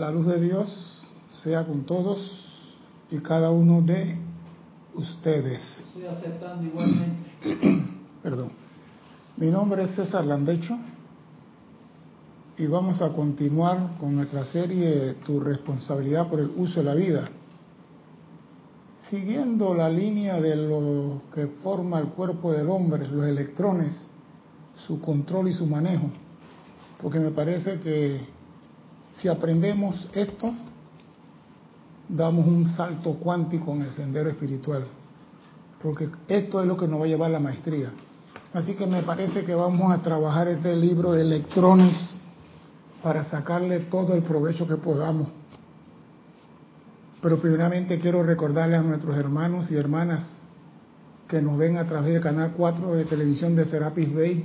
La luz de Dios sea con todos y cada uno de ustedes. Estoy aceptando igualmente. Perdón. Mi nombre es César Landecho y vamos a continuar con nuestra serie Tu responsabilidad por el uso de la vida. Siguiendo la línea de lo que forma el cuerpo del hombre, los electrones, su control y su manejo, porque me parece que si aprendemos esto, damos un salto cuántico en el sendero espiritual, porque esto es lo que nos va a llevar a la maestría. Así que me parece que vamos a trabajar este libro de electrones para sacarle todo el provecho que podamos. Pero primeramente quiero recordarle a nuestros hermanos y hermanas que nos ven a través del canal 4 de televisión de Serapis Bay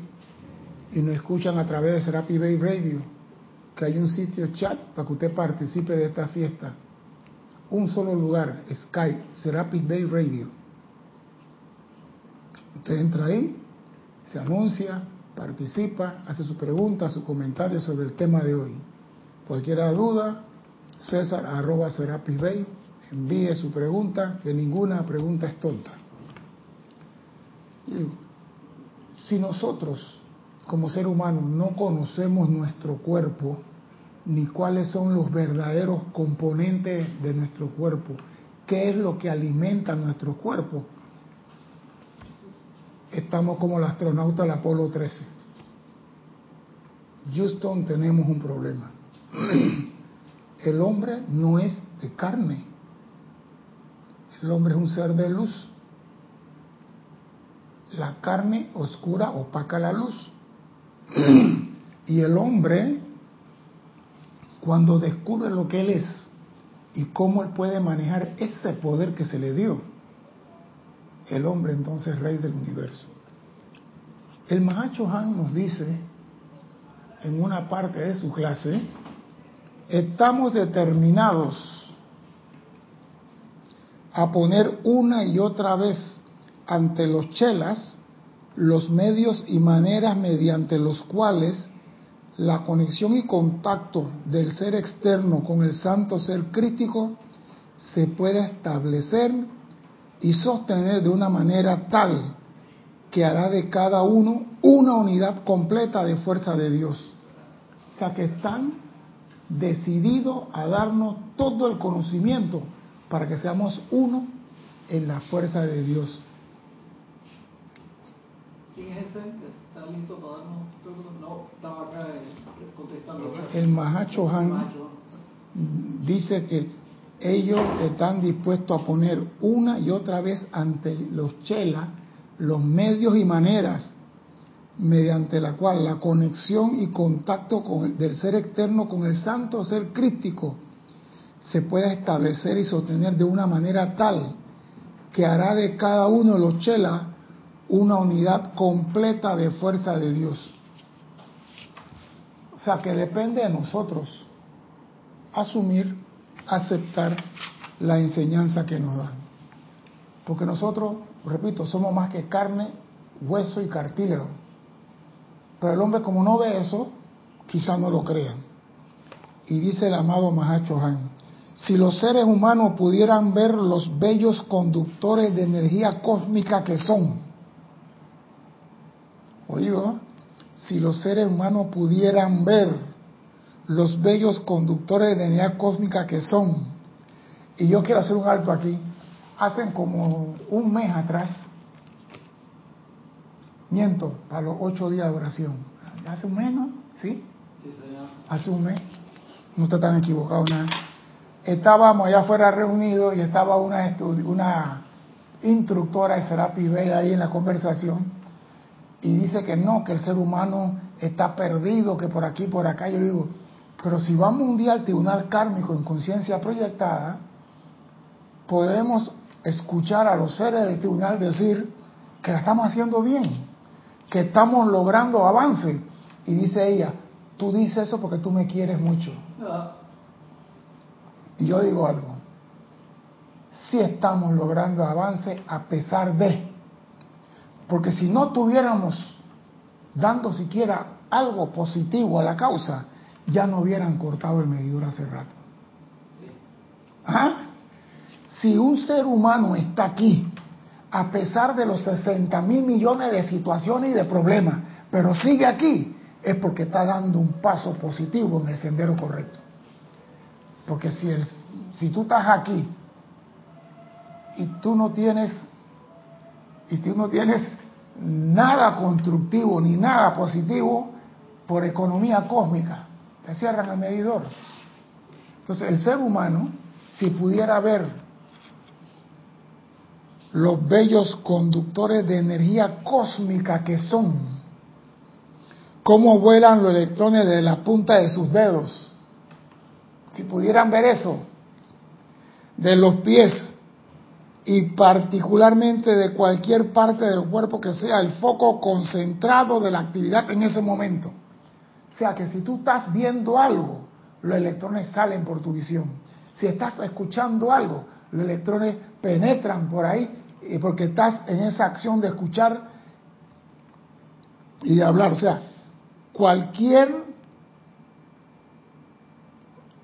y nos escuchan a través de Serapis Bay Radio, que hay un sitio chat para que usted participe de esta fiesta. Un solo lugar, Skype, Serapis Bay Radio. Usted entra ahí, se anuncia, participa, hace su pregunta, su comentario sobre el tema de hoy. Cualquier duda, César arroba Serapis Bay, envíe su pregunta, que ninguna pregunta es tonta. Si nosotros, como ser humano, no conocemos nuestro cuerpo, ni cuáles son los verdaderos componentes de nuestro cuerpo, qué es lo que alimenta nuestro cuerpo, estamos como el astronauta del Apolo 13. Houston tenemos un problema. El hombre no es de carne. El hombre es un ser de luz. La carne oscura opaca la luz. Y el hombre, cuando descubre lo que él es y cómo él puede manejar ese poder que se le dio, el hombre entonces rey del universo. El Mahacho Han nos dice en una parte de su clase, estamos determinados a poner una y otra vez ante los chelas los medios y maneras mediante los cuales la conexión y contacto del ser externo con el santo ser crítico se puede establecer y sostener de una manera tal que hará de cada uno una unidad completa de fuerza de Dios. O sea que están decididos a darnos todo el conocimiento para que seamos uno en la fuerza de Dios. ¿Quién es ese que está listo para darnos? No, estaba acá eh, contestando. El Mahacho Han dice que ellos están dispuestos a poner una y otra vez ante los chelas los medios y maneras mediante la cual la conexión y contacto con del ser externo con el santo ser crítico se pueda establecer y sostener de una manera tal que hará de cada uno de los chelas una unidad completa de fuerza de Dios. O sea que depende de nosotros asumir, aceptar la enseñanza que nos dan. Porque nosotros, repito, somos más que carne, hueso y cartílago. Pero el hombre como no ve eso, quizá no lo crean. Y dice el amado Mahacho Han, si los seres humanos pudieran ver los bellos conductores de energía cósmica que son, oigo, si los seres humanos pudieran ver los bellos conductores de energía cósmica que son, y yo quiero hacer un alto aquí, hacen como un mes atrás, miento, para los ocho días de oración, hace un mes, ¿no? ¿Sí? Hace un mes, no está tan equivocado nada. Estábamos allá afuera reunidos y estaba una, una instructora de Serapi Bay ahí en la conversación y dice que no, que el ser humano está perdido, que por aquí, por acá. Yo le digo, pero si vamos un día al tribunal kármico en conciencia proyectada, podremos escuchar a los seres del tribunal decir que la estamos haciendo bien, que estamos logrando avance. Y dice ella, tú dices eso porque tú me quieres mucho. Y yo digo algo, si estamos logrando avance a pesar de, porque si no tuviéramos dando siquiera algo positivo a la causa, ya no hubieran cortado el medidor hace rato. ¿Ah? Si un ser humano está aquí, a pesar de los 60 mil millones de situaciones y de problemas, pero sigue aquí, es porque está dando un paso positivo en el sendero correcto. Porque si, si tú estás aquí y tú no tienes, y tú no tienes nada constructivo ni nada positivo, por economía cósmica, te cierran el medidor. Entonces el ser humano, si pudiera ver los bellos conductores de energía cósmica que son, cómo vuelan los electrones de la punta de sus dedos, si pudieran ver eso, de los pies y particularmente de cualquier parte del cuerpo que sea el foco concentrado de la actividad en ese momento. O sea que si tú estás viendo algo, los electrones salen por tu visión. Si estás escuchando algo, los electrones penetran por ahí porque estás en esa acción de escuchar y de hablar. O sea, cualquier,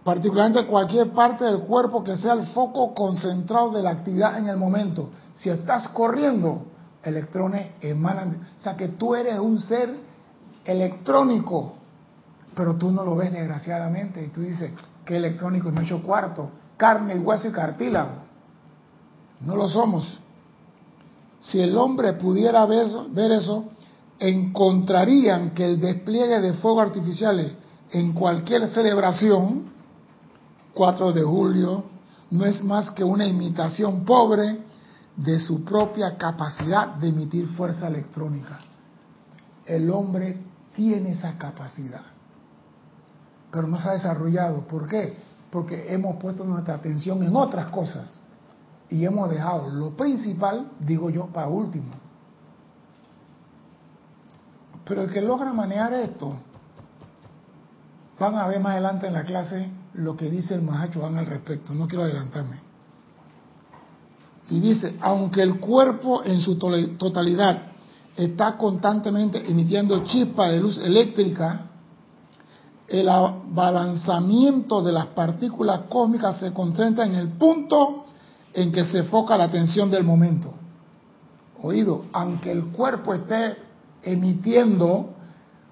particularmente cualquier parte del cuerpo que sea el foco concentrado de la actividad en el momento. Si estás corriendo, electrones emanan. O sea, que tú eres un ser electrónico, pero tú no lo ves desgraciadamente. Y tú dices, ¿qué electrónico? No hecho cuarto, carne, hueso y cartílago. No lo somos. Si el hombre pudiera ver eso, encontrarían que el despliegue de fuegos artificiales en cualquier celebración, 4 de julio, no es más que una imitación pobre de su propia capacidad de emitir fuerza electrónica. El hombre tiene esa capacidad, pero no se ha desarrollado. ¿Por qué? Porque hemos puesto nuestra atención en otras cosas y hemos dejado lo principal, digo yo, para último. Pero el que logra manejar esto, van a ver más adelante en la clase lo que dice el Mahacho al respecto, no quiero adelantarme. Y dice, aunque el cuerpo en su totalidad está constantemente emitiendo chispas de luz eléctrica, el abalanzamiento de las partículas cósmicas se concentra en el punto en que se enfoca la atención del momento. Oído, aunque el cuerpo esté emitiendo,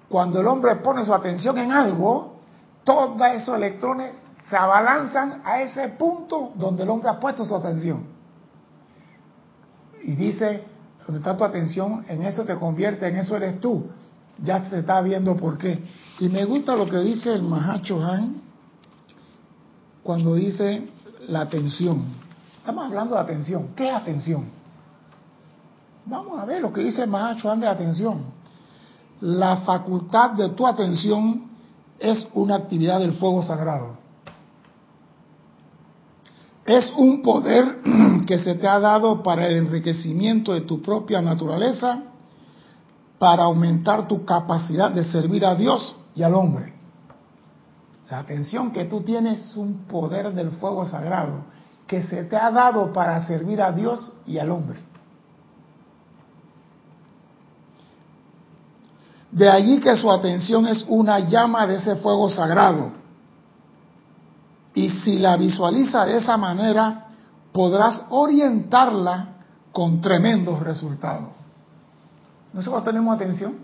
cuando el hombre pone su atención en algo, todos esos electrones se abalanzan a ese punto donde el hombre ha puesto su atención. Y dice, donde está tu atención, en eso te convierte, en eso eres tú. Ya se está viendo por qué. Y me gusta lo que dice el Mahacho Han cuando dice la atención. Estamos hablando de atención. ¿Qué es atención? Vamos a ver lo que dice el Mahacho de atención. La facultad de tu atención es una actividad del fuego sagrado. Es un poder que se te ha dado para el enriquecimiento de tu propia naturaleza, para aumentar tu capacidad de servir a Dios y al hombre. La atención que tú tienes es un poder del fuego sagrado que se te ha dado para servir a Dios y al hombre. De allí que su atención es una llama de ese fuego sagrado. Y si la visualiza de esa manera, podrás orientarla con tremendos resultados. Nosotros tenemos atención,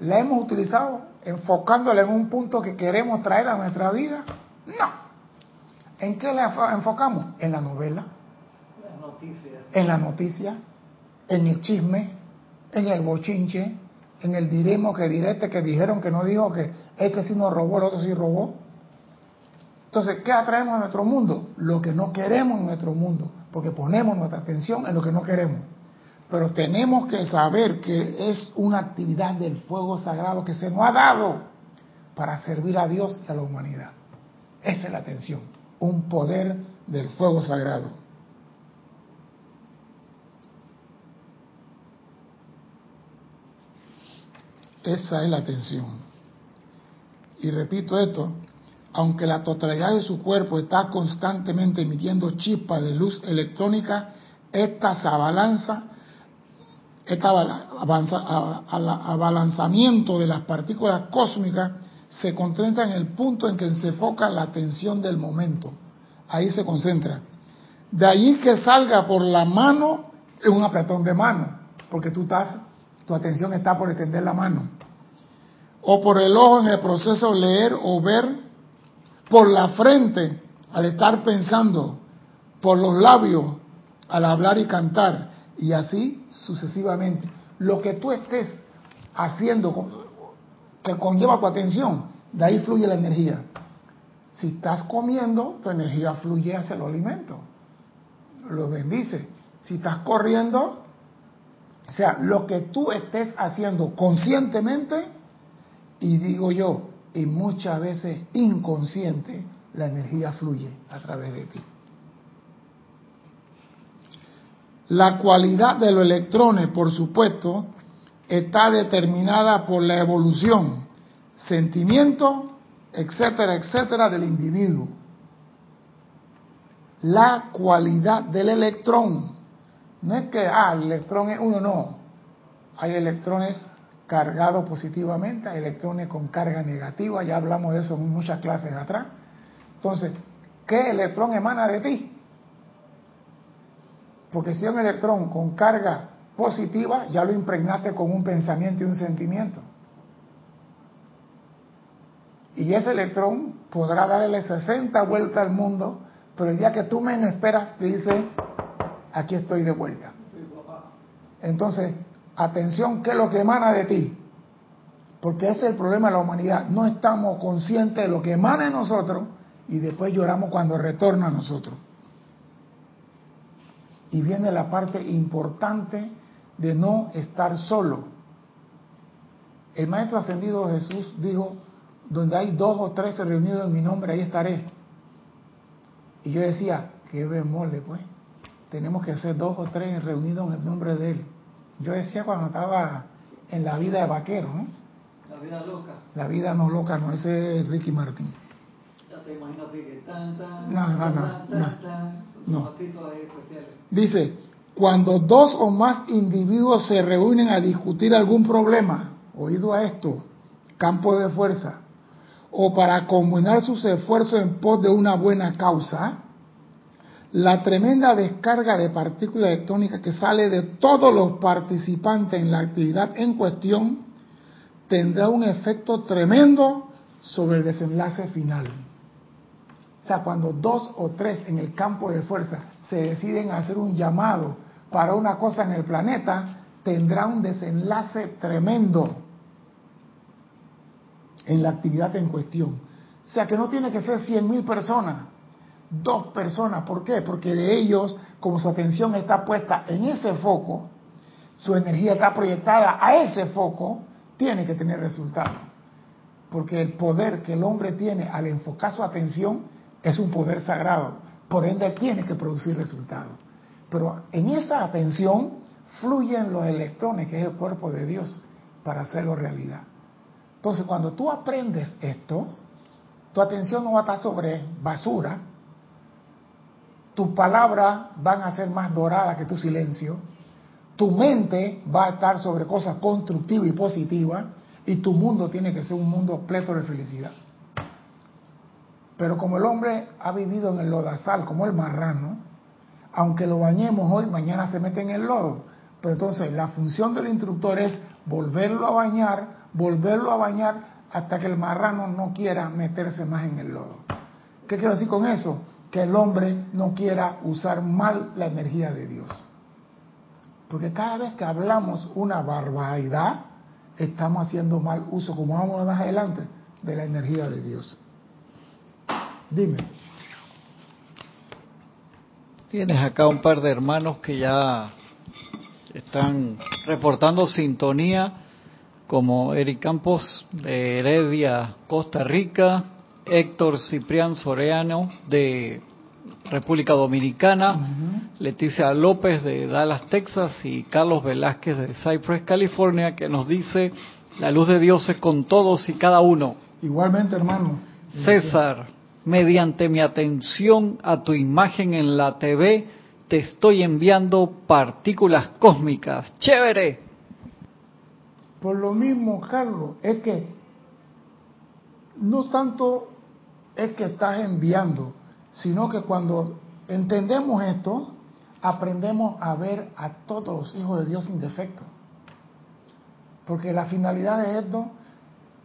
la hemos utilizado enfocándola en un punto que queremos traer a nuestra vida. No. ¿En qué la enfocamos? En la novela, en la noticia, en el chisme, en el bochinche, en el diremos que direte que dijeron que no dijo que es que si no robó, el otro sí robó. Entonces, ¿qué atraemos a nuestro mundo? Lo que no queremos en nuestro mundo, porque ponemos nuestra atención en lo que no queremos. Pero tenemos que saber que es una actividad del fuego sagrado que se nos ha dado para servir a Dios y a la humanidad. Esa es la atención un poder del fuego sagrado. Esa es la atención. Y repito esto, aunque la totalidad de su cuerpo está constantemente emitiendo chispas de luz electrónica, esta se abalanza, este abalanzamiento de las partículas cósmicas se concentra en el punto en que se enfoca la atención del momento. Ahí se concentra. De allí que salga por la mano es un apretón de mano, porque tú estás, tu atención está por extender la mano. O por el ojo en el proceso de leer o ver, por la frente al estar pensando, por los labios al hablar y cantar, y así sucesivamente. Lo que tú estés haciendo que conlleva tu atención, de ahí fluye la energía. Si estás comiendo, tu energía fluye hacia el alimento. Lo bendice. Si estás corriendo, o sea, lo que tú estés haciendo conscientemente, y digo yo, y muchas veces inconsciente, la energía fluye a través de ti. La cualidad de los electrones, por supuesto, está determinada por la evolución, sentimiento, etcétera, etcétera, del individuo. La cualidad del electrón. No es que, ah, el electrón es uno, no. Hay electrones cargados positivamente, hay electrones con carga negativa, ya hablamos de eso en muchas clases atrás. Entonces, ¿qué electrón emana de ti? Porque si un electrón con carga positiva, ya lo impregnaste con un pensamiento y un sentimiento. Y ese electrón podrá darle 60 vueltas al mundo, pero el día que tú menos esperas, te dice, aquí estoy de vuelta. Entonces, atención, ¿qué es lo que emana de ti? Porque ese es el problema de la humanidad. No estamos conscientes de lo que emana de nosotros y después lloramos cuando retorna a nosotros. Y viene la parte importante de no estar solo. El Maestro Ascendido Jesús dijo, donde hay dos o tres reunidos en mi nombre, ahí estaré. Y yo decía, qué bemole, pues. Tenemos que ser dos o tres reunidos en el nombre de Él. Yo decía cuando estaba en la vida de vaquero, ¿no? La vida loca. La vida no loca, no, ese es Ricky Martin. Ya te imaginas que tan, tan, no, no, no, tan, tan, tan, no. Dice, cuando dos o más individuos se reúnen a discutir algún problema, oído a esto, campo de fuerza, o para combinar sus esfuerzos en pos de una buena causa, la tremenda descarga de partículas electrónicas que sale de todos los participantes en la actividad en cuestión tendrá un efecto tremendo sobre el desenlace final. O sea, cuando dos o tres en el campo de fuerza se deciden hacer un llamado para una cosa en el planeta, tendrá un desenlace tremendo en la actividad en cuestión. O sea que no tiene que ser cien mil personas, dos personas. ¿Por qué? Porque de ellos, como su atención está puesta en ese foco, su energía está proyectada a ese foco, tiene que tener resultado. Porque el poder que el hombre tiene al enfocar su atención es un poder sagrado, por ende tiene que producir resultados. Pero en esa atención fluyen los electrones, que es el cuerpo de Dios, para hacerlo realidad. Entonces, cuando tú aprendes esto, tu atención no va a estar sobre basura, tus palabras van a ser más doradas que tu silencio, tu mente va a estar sobre cosas constructivas y positivas, y tu mundo tiene que ser un mundo pleto de felicidad. Pero como el hombre ha vivido en el lodazal, como el marrano, aunque lo bañemos hoy, mañana se mete en el lodo. Pero entonces la función del instructor es volverlo a bañar, volverlo a bañar hasta que el marrano no quiera meterse más en el lodo. ¿Qué quiero decir con eso? Que el hombre no quiera usar mal la energía de Dios. Porque cada vez que hablamos una barbaridad, estamos haciendo mal uso, como vamos más adelante, de la energía de Dios. Dime. Tienes acá un par de hermanos que ya están reportando sintonía, como Eric Campos de Heredia, Costa Rica, Héctor Ciprián Soreano de República Dominicana, Leticia López de Dallas, Texas y Carlos Velázquez de Cypress, California, que nos dice, la luz de Dios es con todos y cada uno. Igualmente, hermano. César, mediante mi atención a tu imagen en la TV, te estoy enviando partículas cósmicas. ¡Chévere! Por lo mismo, Carlos, es que no tanto es que estás enviando, sino que cuando entendemos esto, aprendemos a ver a todos los hijos de Dios sin defecto. Porque la finalidad de esto,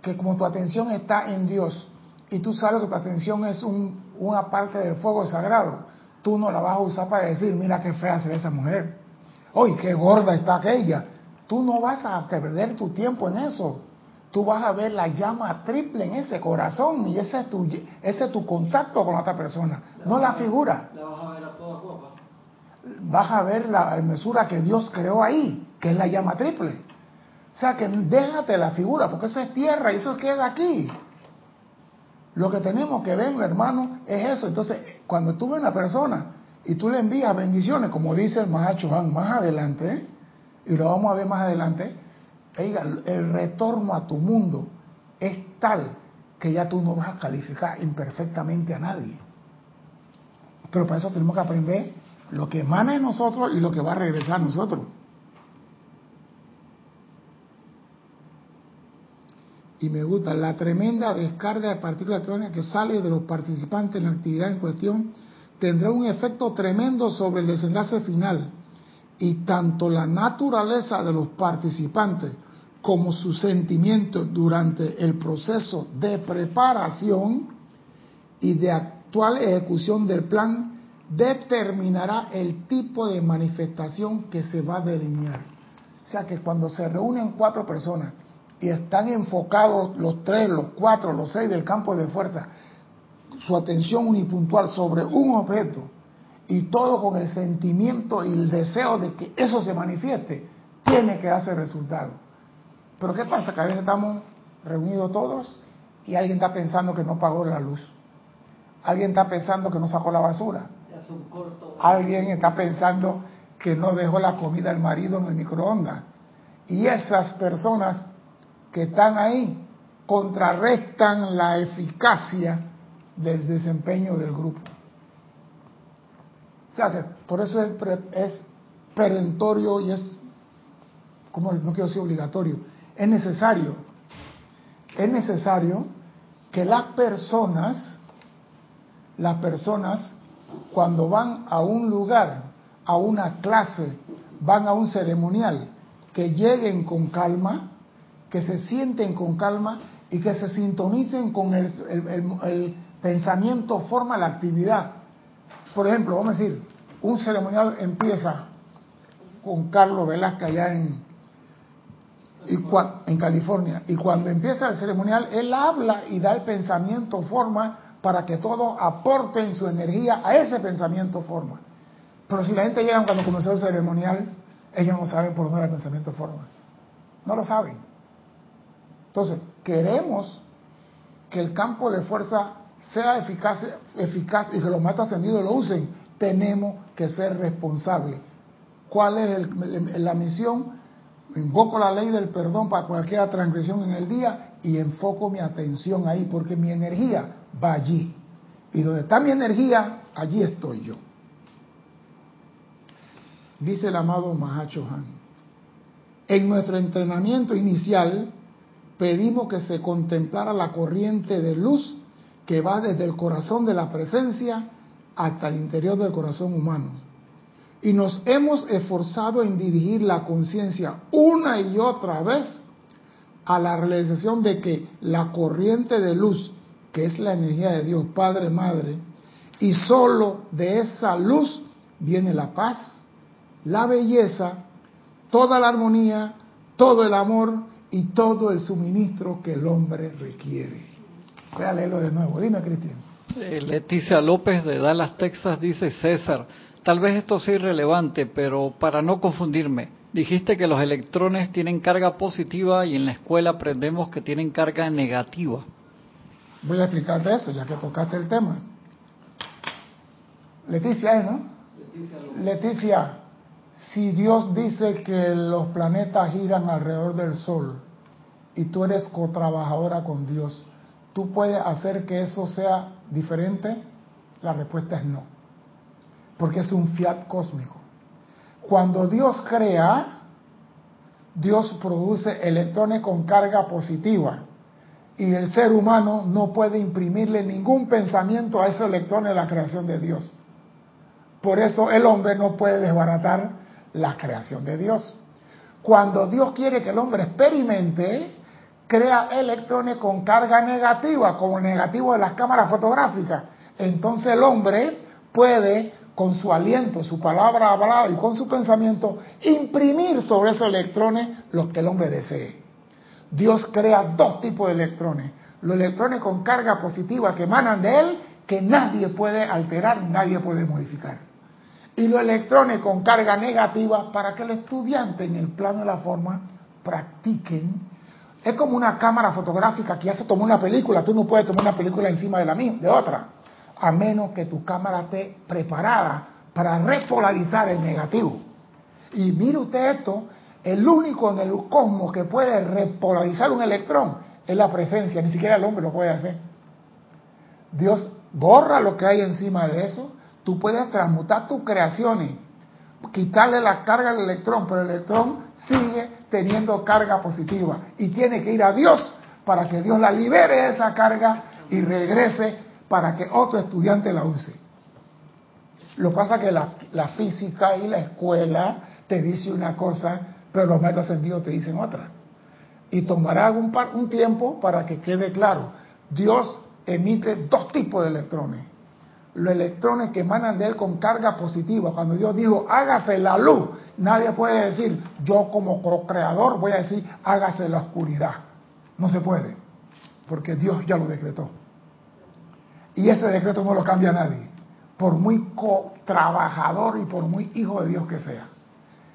que como tu atención está en Dios y tú sabes que tu atención es una parte del fuego sagrado, tú no la vas a usar para decir, mira qué fea se esa mujer, hoy qué gorda está aquella. Tú no vas a perder tu tiempo en eso. Tú vas a ver la llama triple en ese corazón y ese es tu, ese es tu contacto con la otra persona, no la figura. La vas a ver a toda Vas a ver la hermosura que Dios creó ahí, que es la llama triple. O sea que déjate la figura, porque eso es tierra y eso queda aquí. Lo que tenemos que ver, hermano, es eso. Entonces, cuando tú ves una persona y tú le envías bendiciones, como dice el Mahacho más adelante, y lo vamos a ver más adelante, el retorno a tu mundo es tal que ya tú no vas a calificar imperfectamente a nadie. Pero para eso tenemos que aprender lo que emana en nosotros y lo que va a regresar a nosotros. y me gusta la tremenda descarga de partículas electrónicas que sale de los participantes en la actividad en cuestión tendrá un efecto tremendo sobre el desenlace final y tanto la naturaleza de los participantes como sus sentimientos durante el proceso de preparación y de actual ejecución del plan determinará el tipo de manifestación que se va a delinear. O sea que cuando se reúnen cuatro personas y están enfocados los tres, los cuatro, los seis del campo de fuerza, su atención unipuntual sobre un objeto y todo con el sentimiento y el deseo de que eso se manifieste, tiene que hacer resultado. Pero ¿qué pasa? Que a veces estamos reunidos todos y alguien está pensando que no pagó la luz. Alguien está pensando que no sacó la basura. Alguien está pensando que no dejó la comida al marido en el microondas. Y esas personas que están ahí contrarrestan la eficacia del desempeño del grupo. O sea que por eso es, es perentorio y es, como no quiero decir obligatorio, es necesario, es necesario que las personas, las personas cuando van a un lugar, a una clase, van a un ceremonial, que lleguen con calma, que se sienten con calma y que se sintonicen con el, pensamiento, forma la actividad. Por ejemplo, vamos a decir, un ceremonial empieza con Carlos Velázquez allá en, en California. Y cuando empieza el ceremonial, él habla y da el pensamiento forma para que todos aporten su energía a ese pensamiento forma. Pero si la gente llega cuando comenzó el ceremonial, ellos no saben por dónde era el pensamiento forma. No lo saben. Entonces, queremos que el campo de fuerza sea eficaz, eficaz y que los maestros ascendidos lo usen, tenemos que ser responsables. ¿Cuál es la misión? Invoco la ley del perdón para cualquier transgresión en el día y enfoco mi atención ahí, porque mi energía va allí. Y donde está mi energía, allí estoy yo. Dice el amado Mahacho Han. En nuestro entrenamiento inicial, pedimos que se contemplara la corriente de luz que va desde el corazón de la presencia hasta el interior del corazón humano. Y nos hemos esforzado en dirigir la conciencia una y otra vez a la realización de que la corriente de luz, que es la energía de Dios, Padre, Madre, y solo de esa luz viene la paz, la belleza, toda la armonía, todo el amor y todo el suministro que el hombre requiere. Voy de nuevo. Dime, Cristian. Eh, Leticia López de Dallas, Texas, dice César, tal vez esto sea irrelevante, pero para no confundirme, dijiste que los electrones tienen carga positiva y en la escuela aprendemos que tienen carga negativa. Voy a explicarte eso, ya que tocaste el tema. Leticia, ¿eh, ¿no? Leticia si Dios dice que los planetas giran alrededor del Sol y tú eres cotrabajadora con Dios, ¿tú puedes hacer que eso sea diferente? La respuesta es no, porque es un fiat cósmico. Cuando Dios crea, Dios produce electrones con carga positiva y el ser humano no puede imprimirle ningún pensamiento a esos electrones de la creación de Dios. Por eso el hombre no puede desbaratar la creación de Dios. Cuando Dios quiere que el hombre experimente, crea electrones con carga negativa, como el negativo de las cámaras fotográficas. Entonces el hombre puede, con su aliento, su palabra hablada y con su pensamiento, imprimir sobre esos electrones lo que el hombre desee. Dios crea dos tipos de electrones. Los electrones con carga positiva que emanan de él, que nadie puede alterar, nadie puede modificar y los electrones con carga negativa para que el estudiante en el plano de la forma practiquen. Es como una cámara fotográfica que ya se tomó una película, tú no puedes tomar una película encima de la de otra, a menos que tu cámara esté preparada para repolarizar el negativo. Y mire usted esto, el único en el cosmos que puede repolarizar un electrón es la presencia, ni siquiera el hombre lo puede hacer. Dios borra lo que hay encima de eso Tú puedes transmutar tus creaciones, quitarle la carga al electrón, pero el electrón sigue teniendo carga positiva y tiene que ir a Dios para que Dios la libere de esa carga y regrese para que otro estudiante la use. Lo pasa que la, física y la escuela te dice una cosa, pero los maestros ascendidos te dicen otra. Y tomará un, un tiempo para que quede claro. Dios emite dos tipos de electrones los electrones que emanan de él con carga positiva. Cuando Dios dijo, hágase la luz, nadie puede decir, yo como co-creador voy a decir, hágase la oscuridad. No se puede, porque Dios ya lo decretó. Y ese decreto no lo cambia nadie, por muy trabajador y por muy hijo de Dios que sea.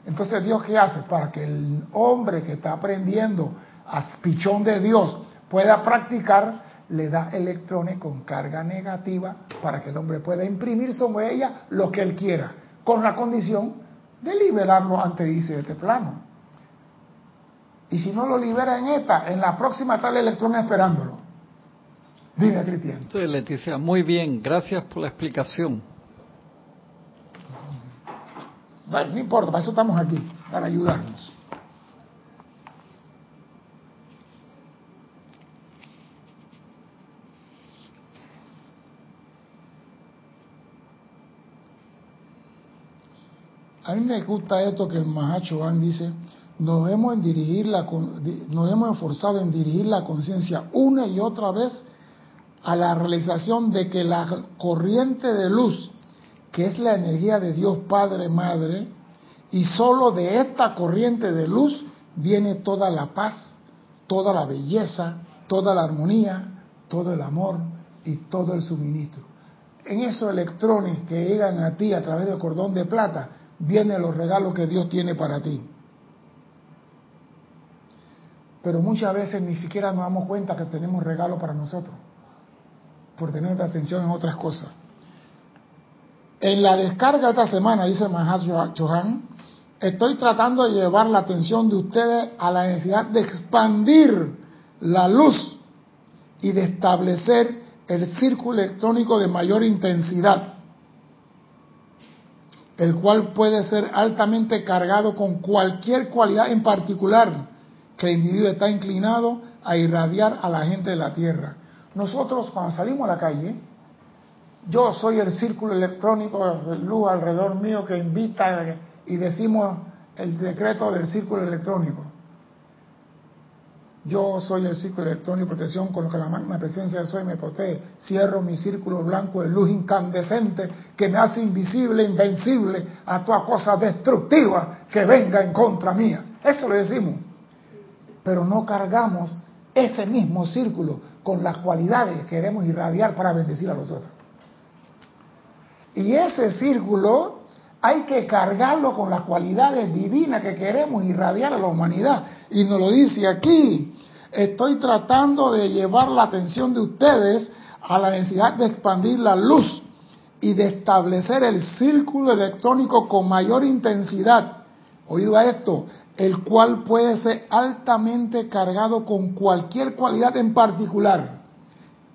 Entonces, ¿Dios qué hace? Para que el hombre que está aprendiendo a pichón de Dios pueda practicar, le da electrones con carga negativa para que el hombre pueda imprimir sobre ella lo que él quiera, con la condición de liberarlo antes de de este plano. Y si no lo libera en esta, en la próxima tal electrón esperándolo. Dime, Cristian. Sí, Leticia, muy bien, gracias por la explicación. Bueno, no importa, para eso estamos aquí, para ayudarnos. A mí me gusta esto que el Mahacho Van dice, nos hemos, en dirigir la, nos hemos esforzado en dirigir la conciencia una y otra vez a la realización de que la corriente de luz, que es la energía de Dios Padre, Madre, y solo de esta corriente de luz viene toda la paz, toda la belleza, toda la armonía, todo el amor y todo el suministro. En esos electrones que llegan a ti a través del cordón de plata, vienen los regalos que Dios tiene para ti. Pero muchas veces ni siquiera nos damos cuenta que tenemos regalos para nosotros, por tener atención en otras cosas. En la descarga de esta semana, dice Mahatma Johan, estoy tratando de llevar la atención de ustedes a la necesidad de expandir la luz y de establecer el círculo electrónico de mayor intensidad el cual puede ser altamente cargado con cualquier cualidad en particular que el individuo está inclinado a irradiar a la gente de la Tierra. Nosotros cuando salimos a la calle, yo soy el círculo electrónico de luz alrededor mío que invita y decimos el decreto del círculo electrónico. Yo soy el círculo electrónico de protección con lo que la magna presencia de soy me protege. Cierro mi círculo blanco de luz incandescente que me hace invisible, invencible a toda cosa destructiva que venga en contra mía. Eso lo decimos. Pero no cargamos ese mismo círculo con las cualidades que queremos irradiar para bendecir a los otros. Y ese círculo hay que cargarlo con las cualidades divinas que queremos irradiar a la humanidad. Y nos lo dice aquí, estoy tratando de llevar la atención de ustedes a la necesidad de expandir la luz y de establecer el círculo electrónico con mayor intensidad. Oído a esto, el cual puede ser altamente cargado con cualquier cualidad en particular,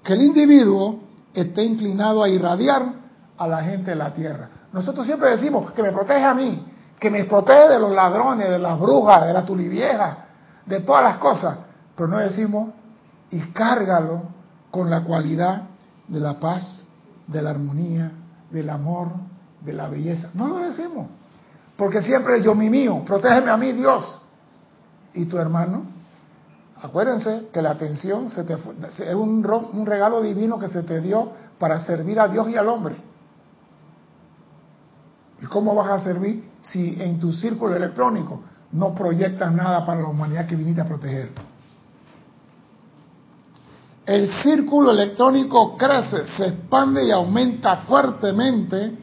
que el individuo esté inclinado a irradiar a la gente de la tierra. Nosotros siempre decimos que me protege a mí, que me protege de los ladrones, de las brujas, de la tulivieja, de todas las cosas, pero no decimos y cárgalo con la cualidad de la paz, de la armonía, del amor, de la belleza. No lo decimos. Porque siempre yo mi mío, protégeme a mí Dios. ¿Y tu hermano? Acuérdense que la atención es un, un regalo divino que se te dio para servir a Dios y al hombre. ¿Y cómo vas a servir si en tu círculo electrónico no proyectas nada para la humanidad que viniste a proteger? El círculo electrónico crece, se expande y aumenta fuertemente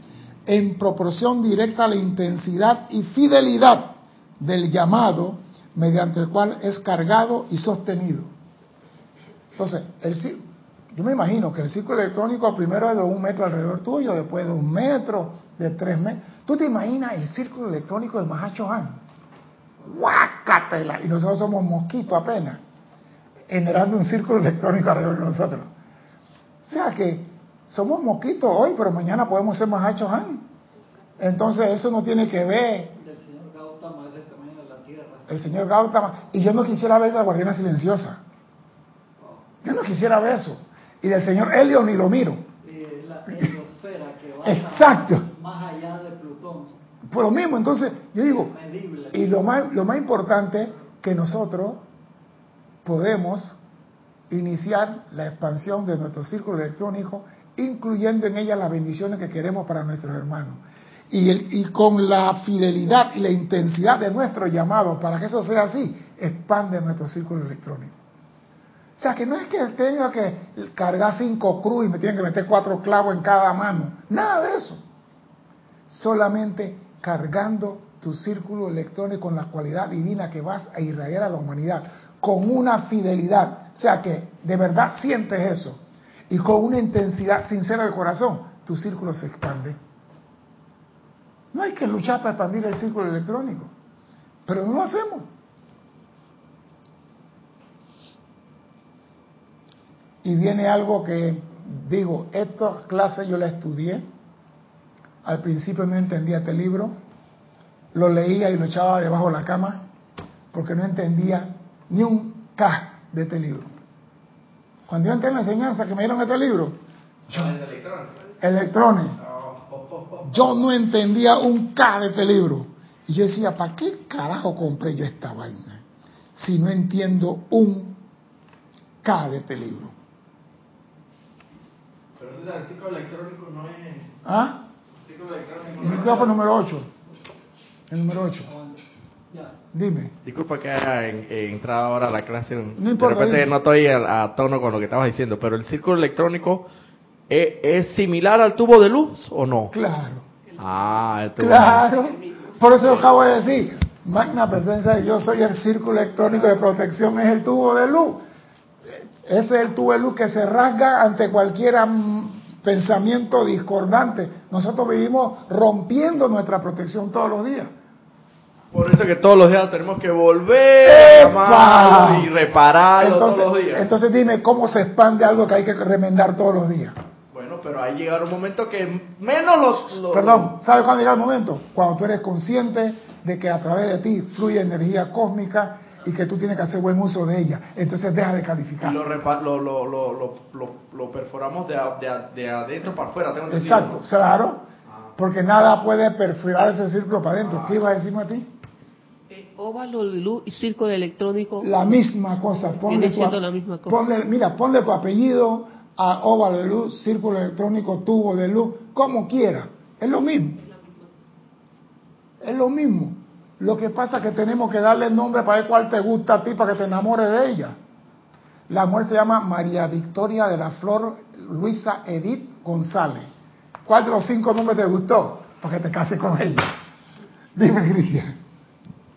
en proporción directa a la intensidad y fidelidad del llamado mediante el cual es cargado y sostenido. Entonces, el, yo me imagino que el círculo electrónico primero es de un metro alrededor tuyo, después de un metro, de tres metros. ¿Tú te imaginas el círculo electrónico del Mahacho Han? ¡Guácatela! Y nosotros somos mosquitos apenas, generando un círculo electrónico alrededor de nosotros. O sea que somos mosquitos hoy, pero mañana podemos ser Mahacho Han. Entonces eso no tiene que ver. El señor Gautama es del tamaño de la Tierra. El señor Gautama. Y yo no quisiera ver la guardiana silenciosa. Yo no quisiera ver eso. Y del señor Helio ni lo miro. la heliosfera que va Exacto. más allá de Plutón. Por lo mismo, entonces, yo digo, y lo más, lo más importante que nosotros podemos iniciar la expansión de nuestro círculo electrónico, incluyendo en ella las bendiciones que queremos para nuestros hermanos. Y, el, y con la fidelidad y la intensidad de nuestro llamado, para que eso sea así, expande nuestro círculo electrónico. O sea, que no es que tenga que cargar cinco cruz y me tienen que meter cuatro clavos en cada mano. Nada de eso. Solamente cargando tu círculo electrónico con la cualidad divina que vas a irradiar a la humanidad, con una fidelidad. O sea, que de verdad sientes eso. Y con una intensidad sincera del corazón, tu círculo se expande. No hay que luchar para expandir el círculo electrónico. Pero no lo hacemos. y viene algo que digo, esta clase yo la estudié, al principio no entendía este libro, lo leía y lo echaba debajo de la cama, porque no entendía ni un K de este libro. Cuando yo entré en la enseñanza que me dieron este libro, yo, electrones, yo no entendía un K de este libro. Y yo decía, ¿para qué carajo compré yo esta vaina? Si no entiendo un K de este libro. Pero ese artículo electrónico no es. ¿Ah? electrónico el micrófono número 8. El número 8. Dime. Disculpa que haya entrado ahora a la clase. No importa, de repente no estoy a, tono con lo que estabas diciendo, pero el círculo electrónico ¿es, ¿es, similar al tubo de luz o no? Claro. Ah, el tubo Claro. Por eso acabo de decir, magna presencia de yo soy el círculo electrónico de protección, es el tubo de luz. Ese es el tubo de luz que se rasga ante cualquier pensamiento discordante. Nosotros vivimos rompiendo nuestra protección todos los días. Por eso que todos los días tenemos que volver y repararlo todos los días. Entonces dime, ¿cómo se expande algo que hay que remendar todos los días? Bueno, pero hay llegar un momento que menos los... Perdón, ¿sabes cuándo llega el momento? Cuando tú eres consciente de que a través de ti fluye energía cósmica y que tú tienes que hacer buen uso de ella. Entonces deja de calificar. Y lo, lo, lo, lo, lo perforamos de, de, adentro para afuera. Tengo Exacto, claro. Ah. Porque nada puede perforar ese círculo para adentro. ¿Qué iba a decirme a ti? Óvalo de luz y círculo electrónico. La misma cosa. Ponle siendo la misma cosa. Ponle, mira, ponle tu apellido a óvalo de luz, círculo electrónico, tubo de luz, como quiera. Es lo mismo. Es lo mismo. Lo que pasa es que tenemos que darle el nombre para ver cuál te gusta a ti, para que te enamores de ella. La mujer se llama María Victoria de la Flor Luisa Edith González. ¿Cuál de los cinco nombres te gustó? Para que te cases con ella. Dime, Cristian.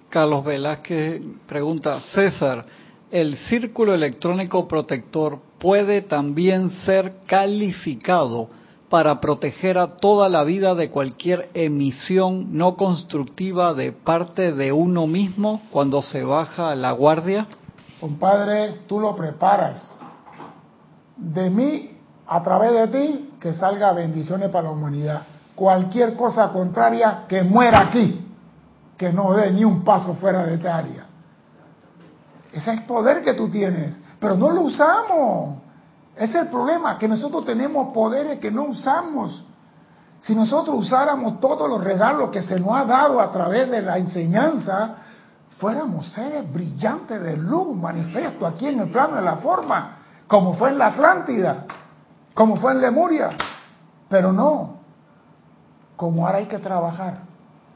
Carlos Velázquez pregunta, César, ¿el círculo electrónico protector puede también ser calificado para proteger a toda la vida de cualquier emisión no constructiva de parte de uno mismo cuando se baja la guardia? Compadre, tú lo preparas. De mí, a través de ti, que salga bendiciones para la humanidad. Cualquier cosa contraria, que muera aquí, que no dé ni un paso fuera de esta área. Ese es el poder que tú tienes. pero no lo usamos. Ese es el problema, que nosotros tenemos poderes que no usamos. Si nosotros usáramos todos los regalos que se nos ha dado a través de la enseñanza, fuéramos seres brillantes de luz, manifiesto aquí en el plano de la forma, como fue en la Atlántida, como fue en Lemuria. Pero no, como ahora hay que trabajar,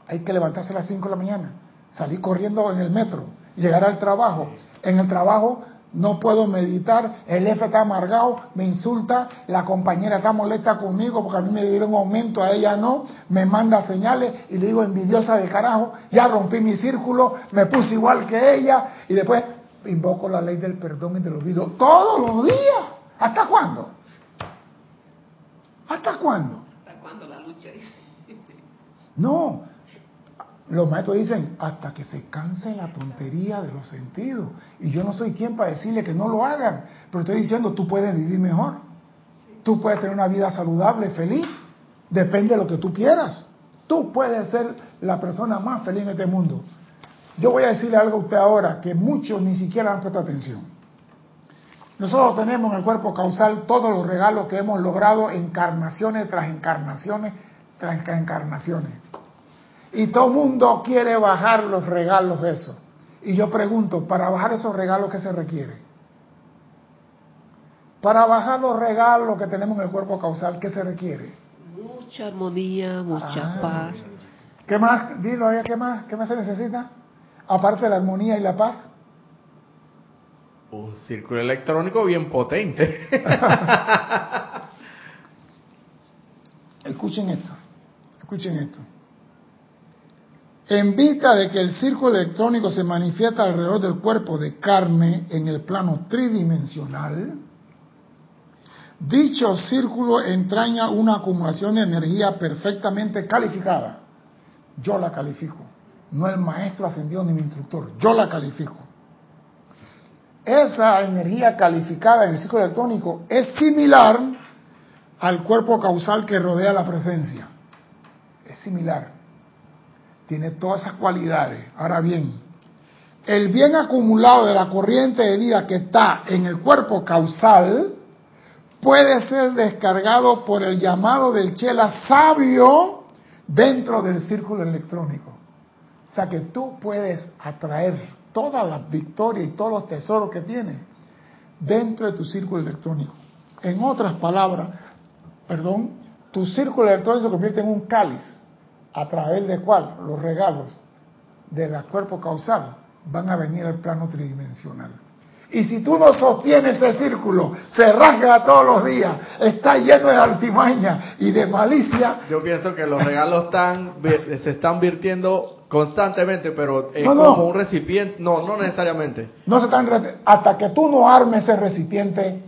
hay que levantarse a las 5 de la mañana, salir corriendo en el metro, llegar al trabajo. En el trabajo no puedo meditar, el jefe está amargado, me insulta, la compañera está molesta conmigo porque a mí me dieron aumento, a ella no, me manda señales y le digo envidiosa de carajo, ya rompí mi círculo, me puse igual que ella y después invoco la ley del perdón y del olvido todos los días. ¿Hasta cuándo? ¿Hasta cuándo? ¿Hasta cuándo la lucha? No, los maestros dicen, hasta que se canse la tontería de los sentidos. Y yo no soy quien para decirle que no lo hagan, pero estoy diciendo, tú puedes vivir mejor. Tú puedes tener una vida saludable, feliz. Depende de lo que tú quieras. Tú puedes ser la persona más feliz en este mundo. Yo voy a decirle algo a usted ahora que muchos ni siquiera han prestado atención. Nosotros tenemos en el cuerpo causal todos los regalos que hemos logrado encarnaciones tras encarnaciones tras encarnaciones. Y todo el mundo quiere bajar los regalos eso. Y yo pregunto, para bajar esos regalos, ¿qué se requiere? Para bajar los regalos que tenemos en el cuerpo causal, ¿qué se requiere? Mucha armonía, mucha ah. paz. ¿Qué más? Dilo ahí, ¿qué más? ¿Qué más se necesita? Aparte de la armonía y la paz. Un círculo electrónico bien potente. Escuchen esto. Escuchen esto. En vista de que el círculo electrónico se manifiesta alrededor del cuerpo de carne en el plano tridimensional, dicho círculo entraña una acumulación de energía perfectamente calificada. Yo la califico, no el maestro ascendido ni mi instructor, yo la califico. Esa energía calificada en el círculo electrónico es similar al cuerpo causal que rodea la presencia. Es similar tiene todas esas cualidades. Ahora bien, el bien acumulado de la corriente de vida que está en el cuerpo causal puede ser descargado por el llamado del chela sabio dentro del círculo electrónico. O sea que tú puedes atraer todas las victorias y todos los tesoros que tienes dentro de tu círculo electrónico. En otras palabras, perdón, tu círculo electrónico se convierte en un cáliz a través de cuál los regalos del cuerpo causal van a venir al plano tridimensional. Y si tú no sostienes ese círculo, se rasga todos los días, está lleno de altimaña y de malicia. Yo pienso que los regalos están, se están virtiendo constantemente, pero es como un recipiente, no, no necesariamente. No se están, hasta que tú no armes ese recipiente,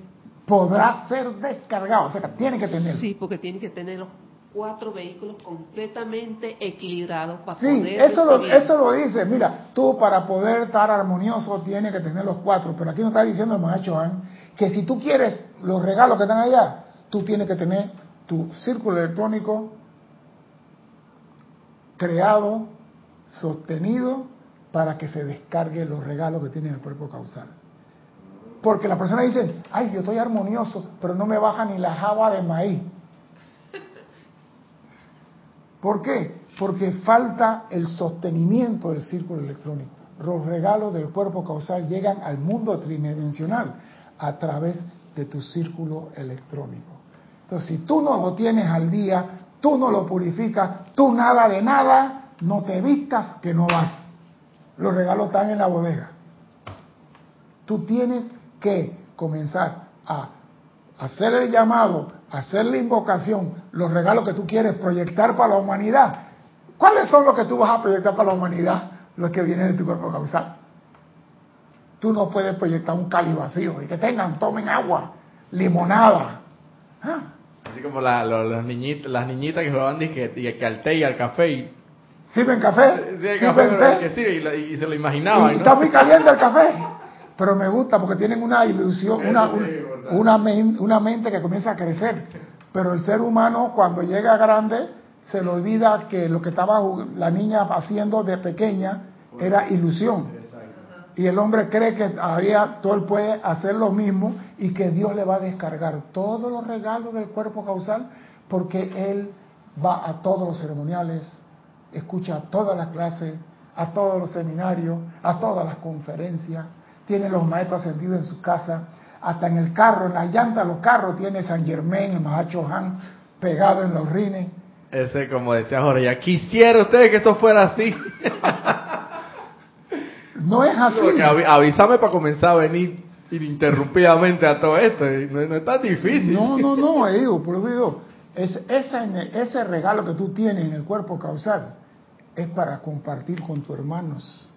podrá ser descargado, o sea que tiene que tenerlo. Sí, porque tiene que tenerlo cuatro vehículos completamente equilibrados para sí, poder eso lo, eso lo dice. Mira, tú para poder estar armonioso tienes que tener los cuatro, pero aquí no está diciendo el maestro que si tú quieres los regalos que están allá, tú tienes que tener tu círculo electrónico creado, sostenido, para que se descargue los regalos que tiene el cuerpo causal. Porque la persona dice, ay, yo estoy armonioso, pero no me baja ni la java de maíz. ¿Por qué? Porque falta el sostenimiento del círculo electrónico. Los regalos del cuerpo causal llegan al mundo tridimensional a través de tu círculo electrónico. Entonces, si tú no lo tienes al día, tú no lo purificas, tú nada de nada, no te vistas que no vas. Los regalos están en la bodega. Tú tienes que comenzar a hacer el llamado hacer la invocación, los regalos que tú quieres proyectar para la humanidad. ¿Cuáles son los que tú vas a proyectar para la humanidad? Los que vienen de tu cuerpo causal. Tú no puedes proyectar un cali vacío y que tengan, tomen agua, limonada. ¿Ah? Así como la, las niñitas que jugaban y que, al té y al café. Y... ¿Sirven café? Sí, café, Que sirve y, se lo imaginaban. Y está muy caliente el café. Pero me gusta porque tienen una ilusión, una, una, una mente que comienza a crecer. Pero el ser humano cuando llega grande se le olvida que lo que estaba la niña haciendo de pequeña era ilusión. Y el hombre cree que todavía todo él puede hacer lo mismo y que Dios le va a descargar todos los regalos del cuerpo causal porque él va a todos los ceremoniales, escucha todas las clases, a todos los seminarios, a todas las conferencias, tiene los maestros ascendidos en su casa, hasta en el carro, en la llanta de los carros tiene San Germain, el Mahacho Han pegado en los rines. Ese, como decía Jorge, ya quisiera usted que eso fuera así. no es así. avísame para comenzar a venir ininterrumpidamente a todo esto. No, es tan difícil. No, no, no, digo, por lo digo, es, ese, ese regalo que tú tienes en el cuerpo causal es para compartir con tus hermanos.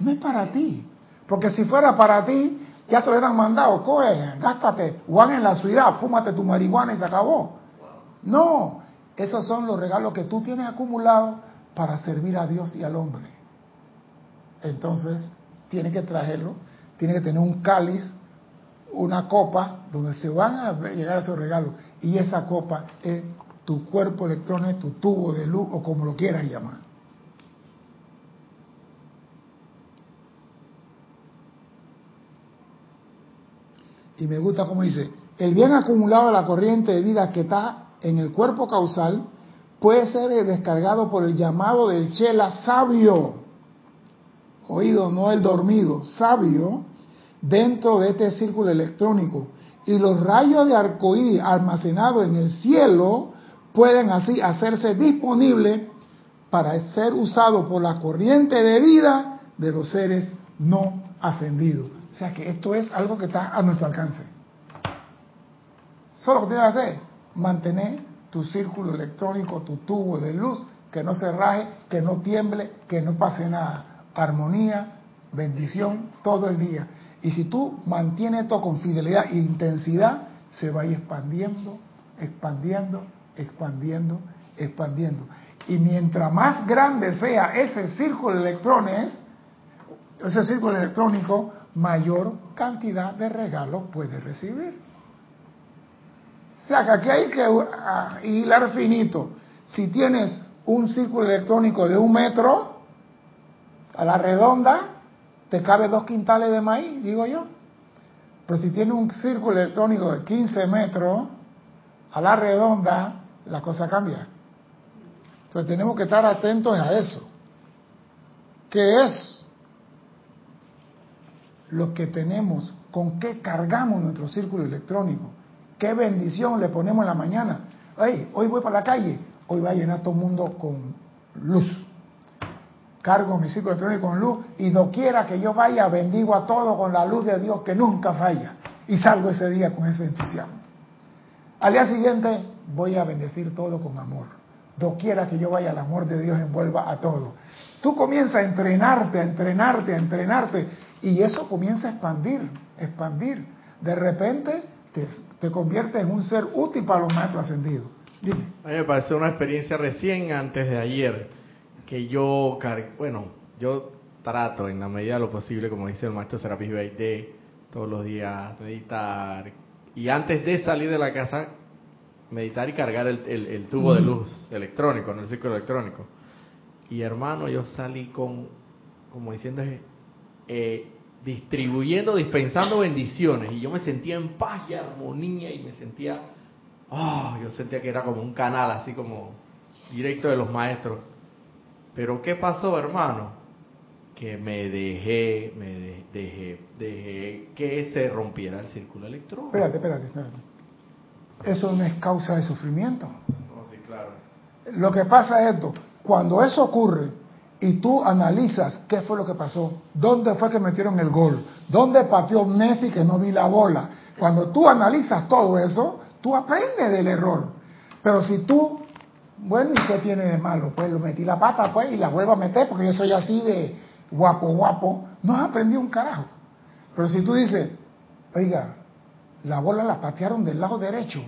No es para ti. Porque si fuera para ti, ya te lo hubieran mandado, coge, gástate, Juan en la ciudad, fúmate tu marihuana y se acabó. No, esos son los regalos que tú tienes acumulados para servir a Dios y al hombre. Entonces, tiene que traerlo, tiene que tener un cáliz, una copa, donde se van a llegar esos regalos. Y esa copa es tu cuerpo electrónico, tu tubo de luz o como lo quieras llamar. Y me gusta como dice, el bien acumulado de la corriente de vida que está en el cuerpo causal puede ser descargado por el llamado del chela sabio, oído, no el dormido, sabio, dentro de este círculo electrónico. Y los rayos de arcoíris almacenados en el cielo pueden así hacerse disponibles para ser usados por la corriente de vida de los seres no ascendidos. O sea que esto es algo que está a nuestro alcance. Solo lo que tienes que hacer, mantener tu círculo electrónico, tu tubo de luz, que no se raje, que no tiemble, que no pase nada. Armonía, bendición todo el día. Y si tú mantienes esto con fidelidad e intensidad, se va a ir expandiendo, expandiendo, expandiendo, expandiendo. Y mientras más grande sea ese círculo de electrones, ese círculo electrónico, mayor cantidad de regalos puede recibir. O sea que aquí hay que ah, hilar finito. Si tienes un círculo electrónico de un metro, a la redonda, te cabe dos quintales de maíz, digo yo. Pero si tienes un círculo electrónico de 15 metros, a la redonda, la cosa cambia. Entonces tenemos que estar atentos a eso. ¿Qué es lo que tenemos, con qué cargamos nuestro círculo electrónico, qué bendición le ponemos en la mañana. hoy voy para la calle, hoy va a llenar todo el mundo con luz. Cargo mi círculo electrónico con luz y no quiera que yo vaya, bendigo a todo con la luz de Dios que nunca falla. Y salgo ese día con ese entusiasmo. Al día siguiente voy a bendecir todo con amor. quiera que yo vaya, el amor de Dios envuelva a todo. Tú comienzas a entrenarte, a entrenarte, a entrenarte y eso comienza a expandir, expandir. De repente te, te conviertes en un ser útil para los maestros ascendidos. Dime. A mí me parece una experiencia recién antes de ayer que yo, bueno, yo trato en la medida de lo posible, como dice el maestro Serapis Bey, de todos los días meditar y antes de salir de la casa meditar y cargar el, el, tubo de luz electrónico, en el círculo electrónico. Y hermano, yo salí con, como diciendo, eh, distribuyendo, dispensando bendiciones. Y yo me sentía en paz y armonía y me sentía, oh, yo sentía que era como un canal, así como directo de los maestros. Pero ¿qué pasó, hermano? Que me dejé, me dejé, dejé que se rompiera el círculo electrónico. Espérate, espérate, espérate. Eso no es causa de sufrimiento. No, sí, claro. Lo que pasa es esto, cuando eso ocurre, y tú analizas qué fue lo que pasó, dónde fue que metieron el gol, dónde pateó Messi que no vi la bola. Cuando tú analizas todo eso, tú aprendes del error. Pero si tú, bueno, ¿y qué tiene de malo? Pues lo metí la pata pues y la vuelvo a meter porque yo soy así de guapo, guapo, no has aprendido un carajo. Pero si tú dices, oiga, la bola la patearon del lado derecho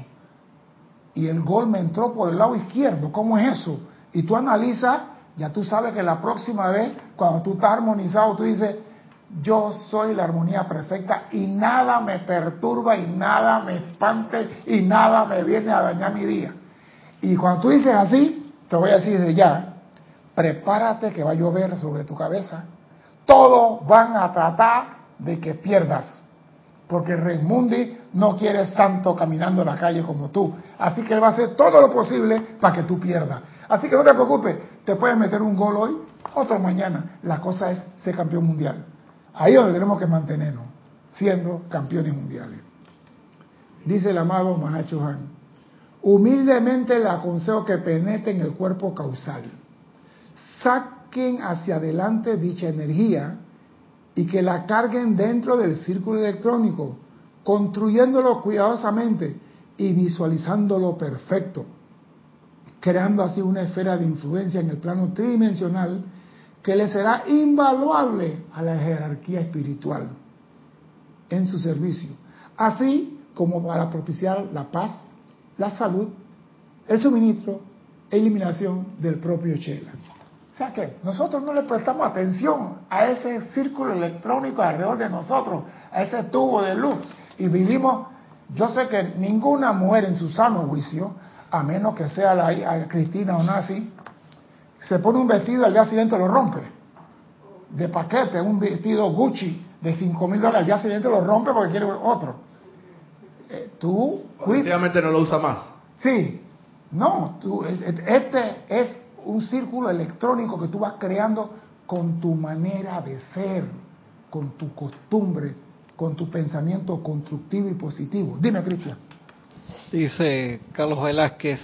y el gol me entró por el lado izquierdo, ¿cómo es eso? Y tú analizas ya tú sabes que la próxima vez, cuando tú estás armonizado, tú dices, yo soy la armonía perfecta y nada me perturba y nada me espante y nada me viene a dañar mi día. Y cuando tú dices así, te voy a decir desde ya, prepárate que va a llover sobre tu cabeza. todos van a tratar de que pierdas. Porque Raimundi no quiere santo caminando en la calle como tú. Así que él va a hacer todo lo posible para que tú pierdas. Así que no te preocupes, te puedes meter un gol hoy, otro mañana. La cosa es ser campeón mundial. Ahí es donde tenemos que mantenernos, siendo campeones mundiales. Dice el amado Mahacho Han. Humildemente le aconsejo que penetre en el cuerpo causal. Saquen hacia adelante dicha energía y que la carguen dentro del círculo electrónico, construyéndolo cuidadosamente y visualizándolo perfecto, creando así una esfera de influencia en el plano tridimensional que le será invaluable a la jerarquía espiritual en su servicio, así como para propiciar la paz, la salud, el suministro, eliminación del propio Chela. O sea que nosotros no le prestamos atención a ese círculo electrónico alrededor de nosotros, a ese tubo de luz, y vivimos, yo sé que ninguna mujer en su sano juicio, a menos que sea la Cristina o nazi, se pone un vestido al día siguiente lo rompe. De paquete, un vestido Gucci de 5 mil dólares, al día siguiente lo rompe porque quiere otro. Eh, tú... Efectivamente no lo usa más. Sí. No, tú, este es un círculo electrónico que tú vas creando con tu manera de ser, con tu costumbre, con tu pensamiento constructivo y positivo. Dime, Cristian. Dice Carlos Velázquez,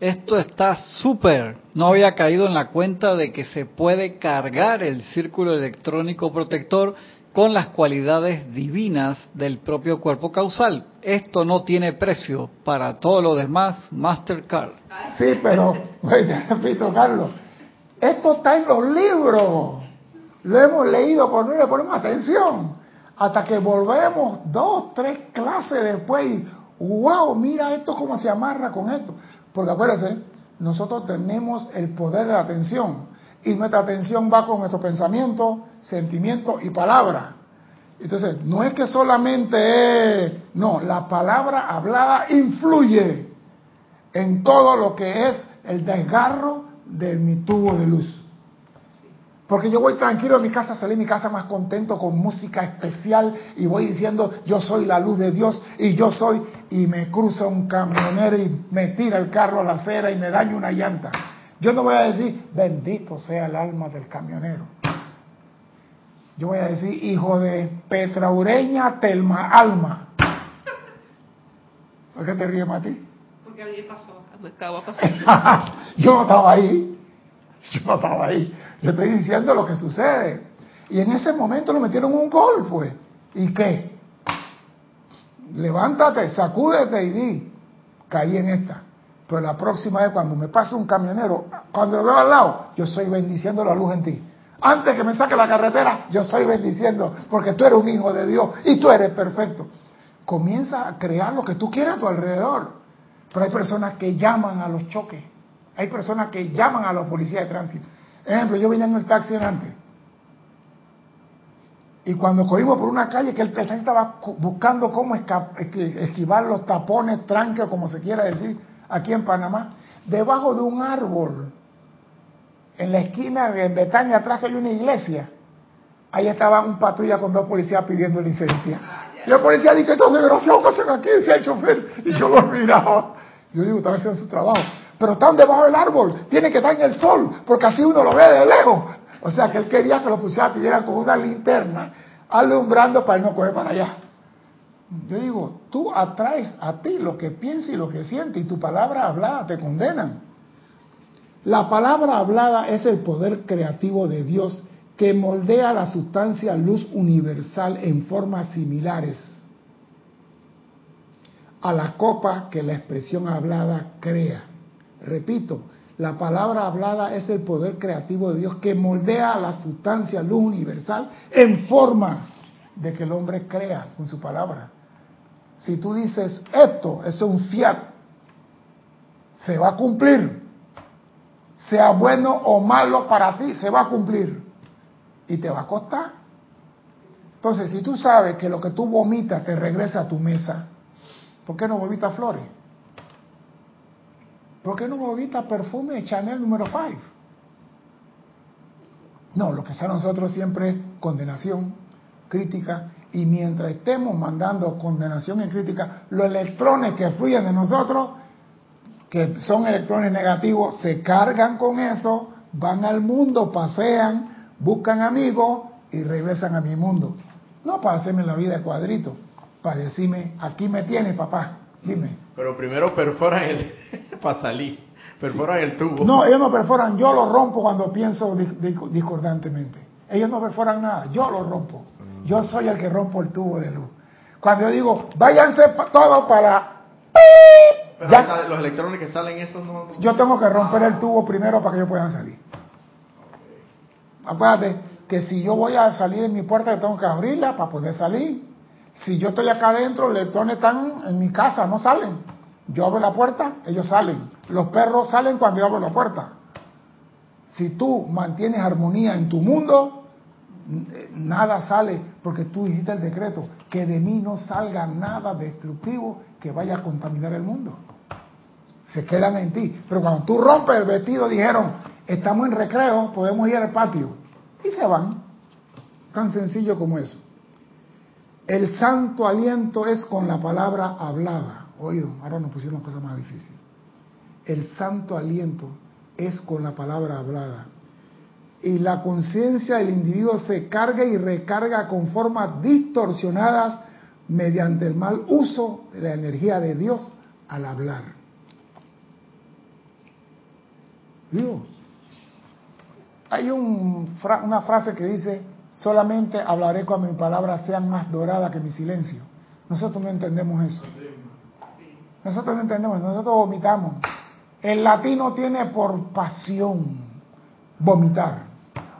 esto está súper. No había caído en la cuenta de que se puede cargar el círculo electrónico protector con las cualidades divinas del propio cuerpo causal. Esto no tiene precio para todo lo demás, Mastercard. Sí, pero, repito, Carlos, esto está en los libros. Lo hemos leído, pero no le ponemos atención. Hasta que volvemos dos, tres clases después y, wow, mira esto cómo se amarra con esto. Porque acuérdense, nosotros tenemos el poder de la atención y nuestra atención va con nuestro pensamiento, sentimiento y palabra. Entonces, no es que solamente es, no, la palabra hablada influye en todo lo que es el desgarro de mi tubo de luz. Porque yo voy tranquilo a mi casa, salí de mi casa más contento con música especial y voy diciendo, yo soy la luz de Dios y yo soy, y me cruza un camionero y me tira el carro a la acera y me daña una llanta. Yo no voy a decir, bendito sea el alma del camionero. Yo voy a decir, hijo de Petraureña Telma Alma. ¿Por qué te ríes, Mati? Porque a mí pasó, me acabo pasar. Yo no estaba ahí. Yo no estaba ahí. Yo estoy diciendo lo que sucede. Y en ese momento nos metieron un gol, pues. ¿Y qué? Levántate, sacúdete y di, caí en esta. Pero la próxima vez cuando me pase un camionero, cuando lo veo al lado, yo estoy bendiciendo la luz en ti. Antes que me saque la carretera, yo estoy bendiciendo, porque tú eres un hijo de Dios y tú eres perfecto. Comienza a crear lo que tú quieras a tu alrededor. Pero hay personas que llaman a los choques. Hay personas que llaman a la policía de tránsito. Ejemplo, yo venía en el taxi antes. Y cuando cogimos por una calle que el taxi estaba buscando cómo esquivar los tapones, tranques, como se quiera decir, aquí en Panamá, debajo de un árbol, en la esquina de Betania, atrás que hay una iglesia, ahí estaba un patrulla con dos policías pidiendo licencia. Y el policía dice, estos desgraciados que hacen aquí, decía el chofer, y yo lo miraba. Yo digo, están haciendo su trabajo. Pero están debajo del árbol, tienen que estar en el sol, porque así uno lo ve de lejos. O sea que él quería que lo pusiera, tuviera con una linterna, alumbrando para no coger para allá. Yo digo, tú atraes a ti lo que piensas y lo que sientes, y tu palabra hablada te condenan. La palabra hablada es el poder creativo de Dios que moldea la sustancia luz universal en formas similares a la copa que la expresión hablada crea. Repito, la palabra hablada es el poder creativo de Dios que moldea la sustancia luz universal en forma de que el hombre crea con su palabra. Si tú dices esto, es un fiat, se va a cumplir. Sea bueno o malo para ti, se va a cumplir. Y te va a costar. Entonces, si tú sabes que lo que tú vomitas te regresa a tu mesa, ¿por qué no vomitas flores? ¿Por qué no vomitas perfume Chanel número 5? No, lo que sale a nosotros siempre es condenación, crítica, y mientras estemos mandando condenación y crítica, los electrones que fluyen de nosotros, que son electrones negativos, se cargan con eso, van al mundo, pasean, buscan amigos y regresan a mi mundo. No para hacerme la vida de cuadrito, para decirme, aquí me tienes, papá, dime. Pero primero perforan el... para salir, perforan el tubo. No, ellos no perforan, yo lo rompo cuando pienso discordantemente. Ellos no perforan nada, yo lo rompo. Yo soy el que rompo el tubo de luz. Cuando yo digo, váyanse todos para... Pero los electrones que salen esos no... Yo tengo que romper el tubo primero para que ellos puedan salir. Acuérdate que si yo voy a salir de mi puerta, yo tengo que abrirla para poder salir. Si yo estoy acá adentro, los electrones están en mi casa, no salen. Yo abro la puerta, ellos salen. Los perros salen cuando yo abro la puerta. Si tú mantienes armonía en tu mundo, nada sale porque tú dijiste el decreto, que de mí no salga nada destructivo que vaya a contaminar el mundo. Se quedan en ti. Pero cuando tú rompes el vestido, dijeron, estamos en recreo, podemos ir al patio. Y se van. Tan sencillo como eso. El santo aliento es con la palabra hablada. Oído, ahora nos pusieron cosas más difíciles. El santo aliento es con la palabra hablada y la conciencia del individuo se carga y recarga con formas distorsionadas mediante el mal uso de la energía de Dios al hablar. Digo, hay una frase que dice, solamente hablaré cuando mis palabras sean más doradas que mi silencio. Nosotros no entendemos eso. Nosotros no entendemos, nosotros vomitamos. El latino tiene por pasión vomitar.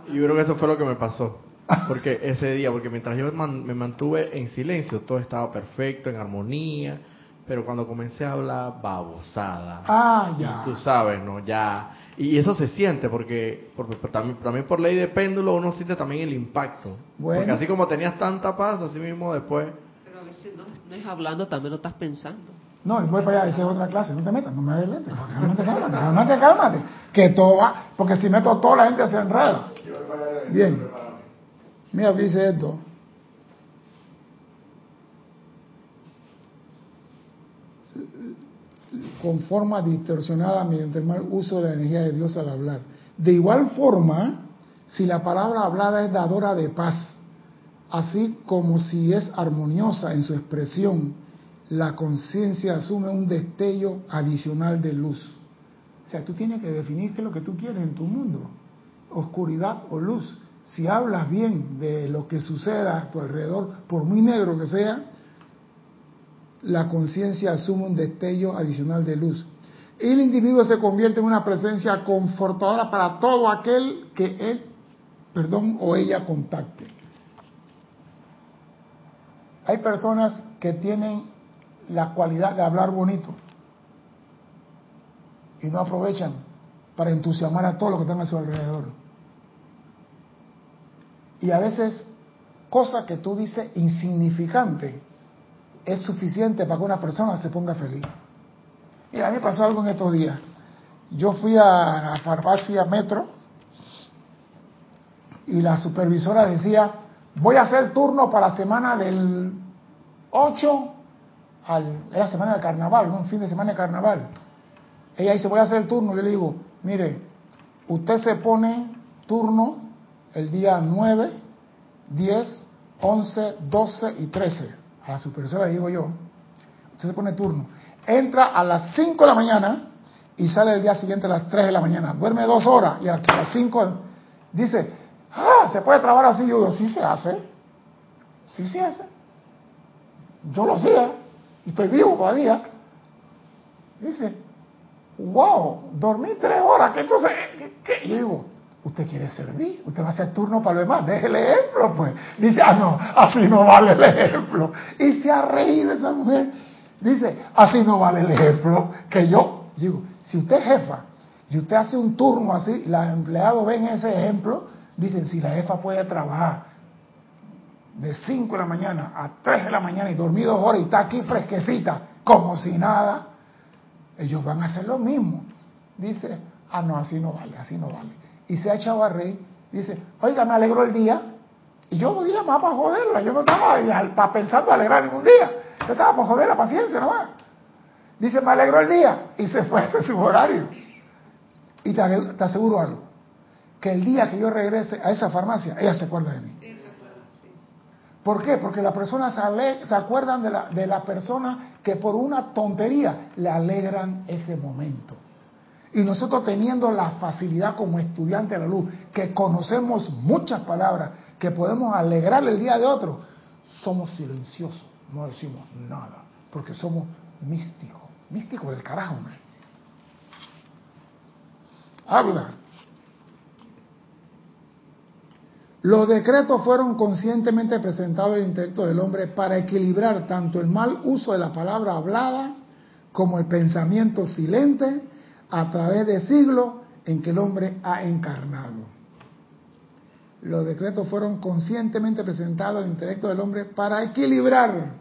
Yo creo que eso fue lo que me pasó. Porque ese día, porque mientras yo me mantuve en silencio, todo estaba perfecto, en armonía, pero cuando comencé a hablar, babosada. Ah, ya. tú sabes, ¿no? Ya. Y eso se siente, porque, porque también, también por ley de péndulo uno siente también el impacto. Porque así como tenías tanta paz, así mismo después... Pero a veces no, no es hablando, también lo estás pensando. No, voy para allá, esa es otra clase, no te metas, no me adelantes, cálmate, cálmate, cálmate, cálmate, que todo va, porque si meto toda la gente se enreda. Bien, mira, dice esto. con forma distorsionada mediante el mal uso de la energía de Dios al hablar. De igual forma, si la palabra hablada es dadora de paz, así como si es armoniosa en su expresión, la conciencia asume un destello adicional de luz. O sea, tú tienes que definir qué es lo que tú quieres en tu mundo, oscuridad o luz. Si hablas bien de lo que suceda a tu alrededor, por muy negro que sea, la conciencia asume un destello adicional de luz. Y el individuo se convierte en una presencia confortadora para todo aquel que él, perdón, o ella contacte. Hay personas que tienen la cualidad de hablar bonito y no aprovechan para entusiasmar a todos los que están a su alrededor. Y a veces, cosa que tú dices insignificante es suficiente para que una persona se ponga feliz. Y a mí pasó algo en estos días. Yo fui a la farmacia Metro y la supervisora decía, voy a hacer turno para la semana del 8 al, era semana de carnaval, un fin de semana de carnaval. Ella dice, voy a hacer el turno. Yo le digo, mire, usted se pone turno el día 9, 10, 11, 12 y 13. A la supervisora le digo yo, usted se pone turno. Entra a las 5 de la mañana y sale el día siguiente a las 3 de la mañana. Duerme dos horas y a las 5 dice, ah, se puede trabajar así. Yo digo, sí se hace. Sí se hace. Yo lo hacía estoy vivo todavía. Dice, wow, dormí tres horas, ¿qué entonces? ¿qué, Yo digo, usted quiere servir, usted va a hacer turno para lo demás, deje el ejemplo, pues. Dice, ah, no, así no vale el ejemplo. Y se ha reído esa mujer. Dice, así no vale el ejemplo que yo. Digo, si usted es jefa y usted hace un turno así, los empleados ven ese ejemplo, dicen, si la jefa puede trabajar de 5 de la mañana a 3 de la mañana y dormí dos horas y está aquí fresquecita, como si nada, ellos van a hacer lo mismo. Dice, ah, no, así no vale, así no vale. Y se ha echado a reír Dice, oiga, me alegró el día. Y yo no dije más para joderla, yo no estaba pensando alegrar ningún día. Yo estaba para joder la paciencia nomás. Dice, me alegró el día. Y se fue a su horario. Y te aseguro algo, que el día que yo regrese a esa farmacia, ella se acuerda de mí. ¿Por qué? Porque las personas se, acuerdan de la, de persona que por una tontería le alegran ese momento. Y nosotros teniendo la facilidad como estudiante de la luz, que conocemos muchas palabras, que podemos alegrar el día de otro, somos silenciosos, no decimos nada, porque somos místicos, místicos del carajo. Habla. Los decretos fueron conscientemente presentados en el intelecto del hombre para equilibrar tanto el mal uso de la palabra hablada como el pensamiento silente a través de siglos en que el hombre ha encarnado. Los decretos fueron conscientemente presentados al intelecto del hombre para equilibrar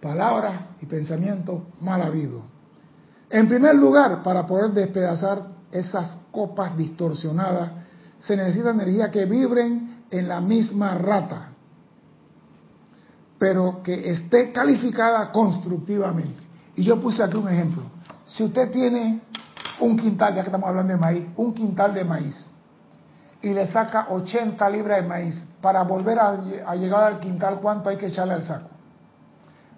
palabras y pensamientos mal habidos. En primer lugar, para poder despedazar esas copas distorsionadas, se necesita energía que vibren en la misma rata, pero que esté calificada constructivamente. Y yo puse aquí un ejemplo. Si usted tiene un quintal, ya que estamos hablando de maíz, un quintal de maíz, y le saca 80 libras de maíz, para volver a, llegar al quintal, ¿cuánto hay que echarle al saco?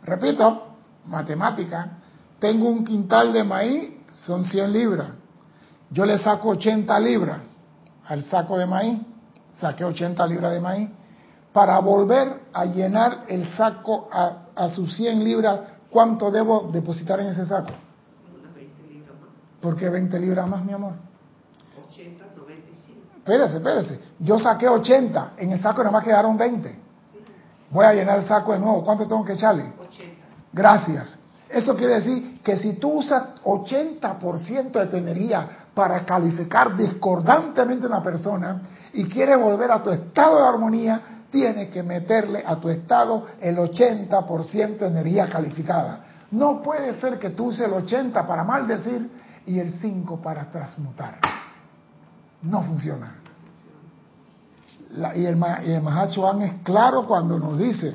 Repito, matemática, tengo un quintal de maíz, son 100 libras. Yo le saco 80 libras al saco de maíz, saqué 80 libras de maíz, para volver a llenar el saco a, a sus 100 libras, ¿cuánto debo depositar en ese saco? Unas 20 libras más. ¿Por qué 20 libras más, mi amor? 80, 95. Espérese, espérese. Yo saqué 80, en el saco nada más quedaron 20. Sí, Voy a llenar el saco de nuevo. ¿Cuánto tengo que echarle? 80. Gracias. Eso quiere decir que si tú usas 80% de tu energía para calificar discordantemente a una persona y quieres volver a tu estado de armonía, tienes que meterle a tu estado el 80% de energía calificada. No puede ser que tú uses el 80 para maldecir y el 5 para transmutar. No funciona. Y el, y el es claro cuando nos dice,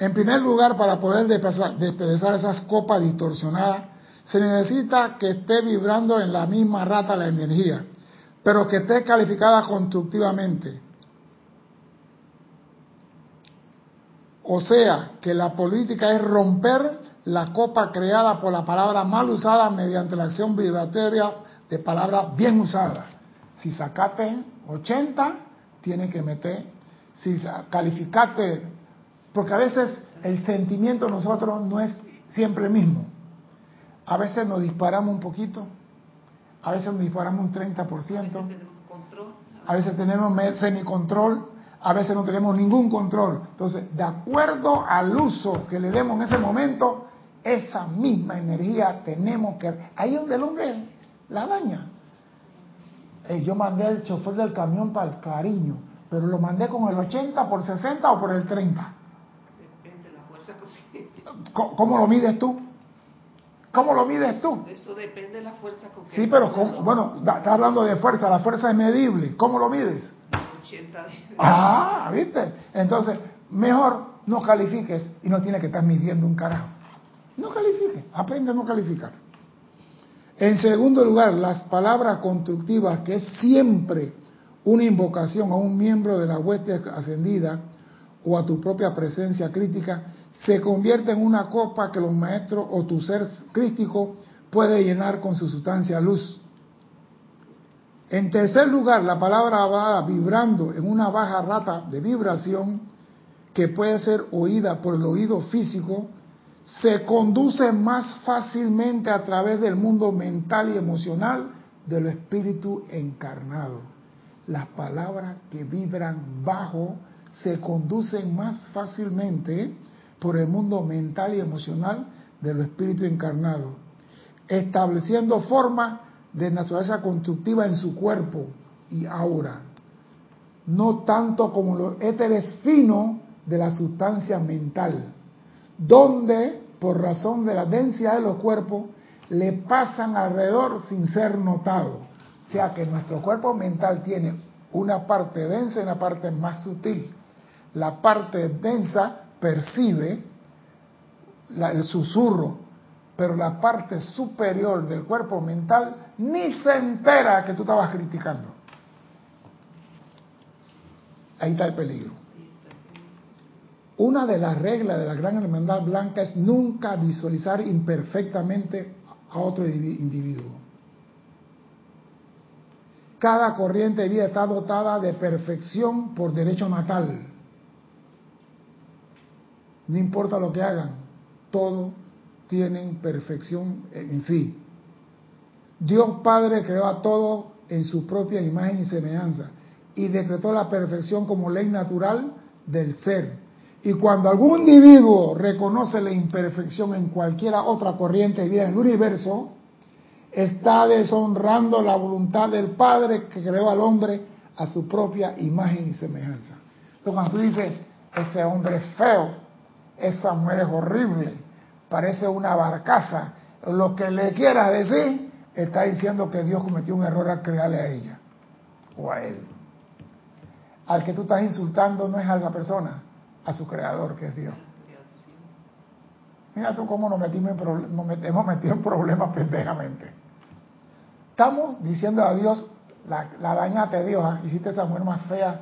En primer lugar, para poder despedazar esas copas distorsionadas, se necesita que esté vibrando en la misma rata la energía, pero que esté calificada constructivamente. O sea, que la política es romper la copa creada por la palabra mal usada mediante la acción vibratoria de palabras bien usadas. Si sacaste 80, tiene que meter. Si calificaste porque a veces el sentimiento de nosotros no es siempre el mismo. A veces nos disparamos un poquito, a veces nos disparamos un 30%, Tenemos control. a veces tenemos semicontrol, a veces no tenemos ningún control. Entonces, de acuerdo al uso que le demos en ese momento, esa misma energía tenemos que... Ahí donde el hombre la daña. Eh, yo mandé al chofer del camión para el cariño, pero lo mandé con el 80 por 60 o por el 30. Depende de la fuerza que ¿Cómo cómo lo mides tú? ¿Cómo lo mides tú? Eso depende de la fuerza con que Sí, pero ¿cómo? bueno, da- está hablando de fuerza, la fuerza es medible. ¿Cómo lo mides? 80 de... Ah, ¿viste? Entonces, mejor no califiques y no tienes que estar midiendo un carajo. No califiques, aprende a no calificar. En segundo lugar, las palabras constructivas, que es siempre una invocación a un miembro de la hueste ascendida o a tu propia presencia crítica, se convierte en una copa que los maestros o tu ser crítico puede llenar con su sustancia luz. En tercer lugar, la palabra hablada vibrando en una baja rata de vibración que puede ser oída por el oído físico, se conduce más fácilmente a través del mundo mental y emocional del espíritu encarnado. Las palabras que vibran bajo se conducen más fácilmente por el mundo mental y emocional del espíritu encarnado, estableciendo forma de naturaleza constructiva en su cuerpo y aura, no tanto como los éteres finos de la sustancia mental, donde, por razón de la densidad de los cuerpos, le pasan alrededor sin ser notados. O sea que nuestro cuerpo mental tiene una parte densa y una parte más sutil. La parte densa percibe el susurro, pero la parte superior del cuerpo mental ni se entera que tú estabas criticando. Ahí está el peligro. Una de las reglas de la gran hermandad blanca es nunca visualizar imperfectamente a otro individuo. Cada corriente de vida está dotada de perfección por derecho natal. No importa lo que hagan, todo tienen perfección en sí. Dios Padre creó a todo en su propia imagen y semejanza y decretó la perfección como ley natural del ser. Y cuando algún individuo reconoce la imperfección en cualquiera otra corriente de vida en el universo, está deshonrando la voluntad del Padre que creó al hombre a su propia imagen y semejanza. Entonces, cuando tú dices, ese hombre es feo, esa mujer es horrible, parece una barcaza, lo que le quieras decir, está diciendo que Dios cometió un error al crearle a ella o a él. Al que tú estás insultando no es a la persona, a su creador, que es Dios. Mira tú cómo nos, metimos en nos hemos metido en problemas pendejamente. Estamos diciendo a Dios, la, la dañate Dios, ¿ah? hiciste esta mujer más fea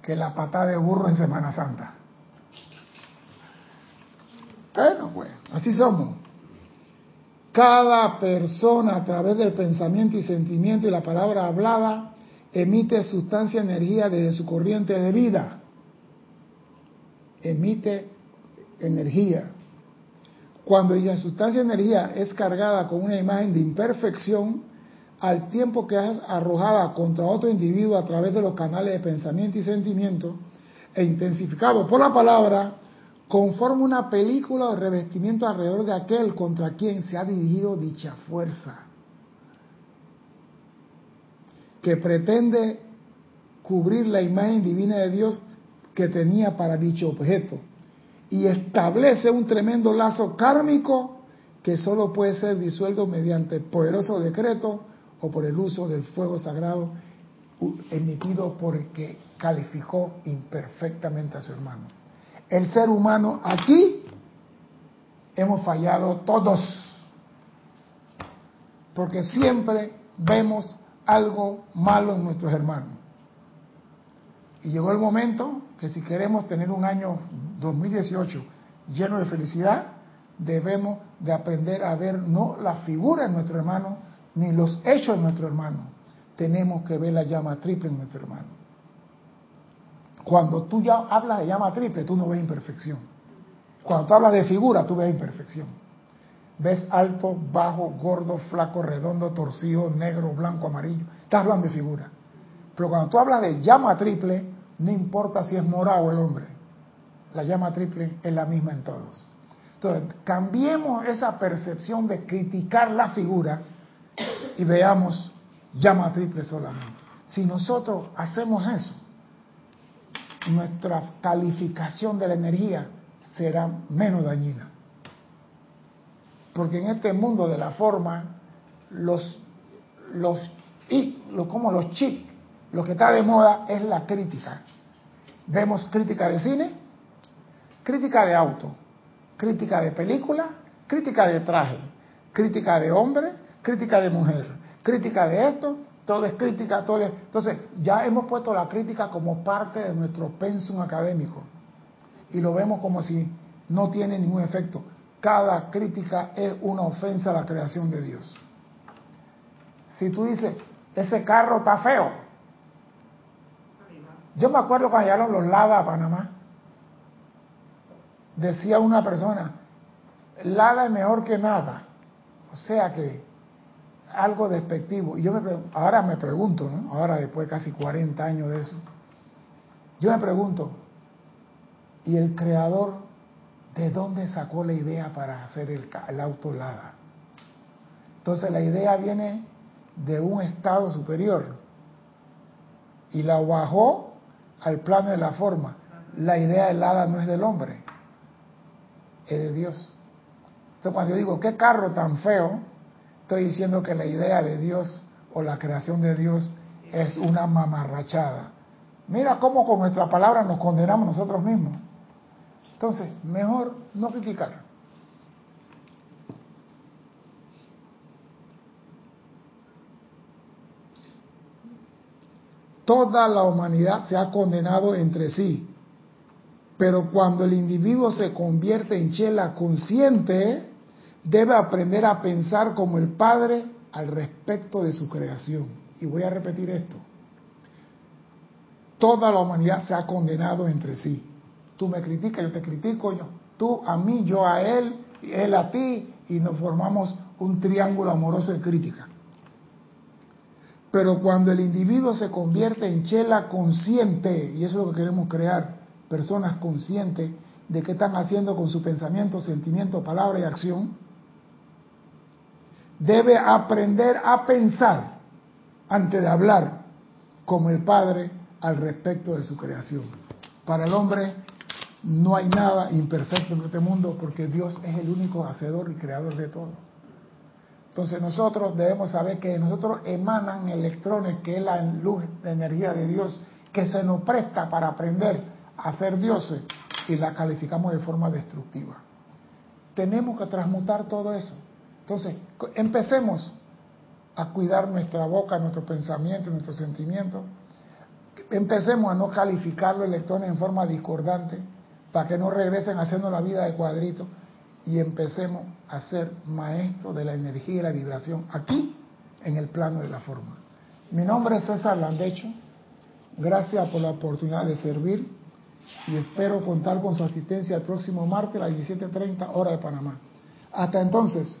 que la patada de burro en Semana Santa. Bueno, pues, así somos. Cada persona a través del pensamiento y sentimiento y la palabra hablada emite sustancia energía desde su corriente de vida. Emite energía. Cuando la sustancia energía es cargada con una imagen de imperfección, al tiempo que es arrojada contra otro individuo a través de los canales de pensamiento y sentimiento, e intensificado por la palabra, conforma una película de revestimiento alrededor de aquel contra quien se ha dirigido dicha fuerza, que pretende cubrir la imagen divina de Dios que tenía para dicho objeto, y establece un tremendo lazo kármico que solo puede ser disuelto mediante poderoso decreto o por el uso del fuego sagrado emitido por calificó imperfectamente a su hermano. El ser humano aquí hemos fallado todos, porque siempre vemos algo malo en nuestros hermanos. Y llegó el momento que si queremos tener un año 2018 lleno de felicidad, debemos de aprender a ver no la figura de nuestro hermano, ni los hechos de nuestro hermano. Tenemos que ver la llama triple en nuestro hermano. Cuando tú ya hablas de llama triple, tú no ves imperfección. Cuando tú hablas de figura, tú ves imperfección. Ves alto, bajo, gordo, flaco, redondo, torcido, negro, blanco, amarillo. Estás hablando de figura. Pero cuando tú hablas de llama triple, no importa si es morado el hombre. La llama triple es la misma en todos. Entonces, cambiemos esa percepción de criticar la figura y veamos llama triple solamente. Si nosotros hacemos eso, nuestra calificación de la energía será menos dañina. Porque en este mundo de la forma, los, los, como los chic, lo que está de moda es la crítica. Vemos crítica de cine, crítica de auto, crítica de película, crítica de traje, crítica de hombre, crítica de mujer, crítica de esto, todo es crítica, todo es... Entonces, ya hemos puesto la crítica como parte de nuestro pensum académico y lo vemos como si no tiene ningún efecto. Cada crítica es una ofensa a la creación de Dios. Si tú dices, ese carro está feo. Yo me acuerdo cuando llegaron los Lada a Panamá. Decía una persona, Lada es mejor que nada. O sea que algo despectivo. Y yo me, ahora me pregunto, ¿no? ahora después de casi 40 años de eso, yo me pregunto, ¿y el creador de dónde sacó la idea para hacer el, el auto Lada? Entonces la idea viene de un estado superior y la bajó al plano de la forma. La idea del Lada no es del hombre, es de Dios. Entonces cuando yo digo, ¿qué carro tan feo? Estoy diciendo que la idea de Dios o la creación de Dios es una mamarrachada. Mira cómo con nuestra palabra nos condenamos nosotros mismos. Entonces, mejor no criticar. Toda la humanidad se ha condenado entre sí, pero cuando el individuo se convierte en chela consciente, debe aprender a pensar como el Padre al respecto de su creación. Y voy a repetir esto. Toda la humanidad se ha condenado entre sí. Tú me criticas, yo te critico, yo, tú a mí, yo a él, él a ti, y nos formamos un triángulo amoroso de crítica. Pero cuando el individuo se convierte en chela consciente, y eso es lo que queremos crear, personas conscientes de qué están haciendo con su pensamiento, sentimiento, palabra y acción, debe aprender a pensar antes de hablar como el Padre al respecto de su creación. Para el hombre no hay nada imperfecto en este mundo porque Dios es el único hacedor y creador de todo. Entonces nosotros debemos saber que nosotros emanan electrones, que es la luz de energía de Dios, que se nos presta para aprender a ser dioses y la calificamos de forma destructiva. Tenemos que transmutar todo eso. Entonces, empecemos a cuidar nuestra boca, nuestro pensamiento, nuestro sentimiento. Empecemos a no calificar los electrones en forma discordante para que no regresen haciendo la vida de cuadrito y empecemos a ser maestros de la energía y la vibración aquí en el plano de la forma. Mi nombre es César Landecho. Gracias por la oportunidad de servir y espero contar con su asistencia el próximo martes a las 17.30 hora de Panamá. Hasta entonces,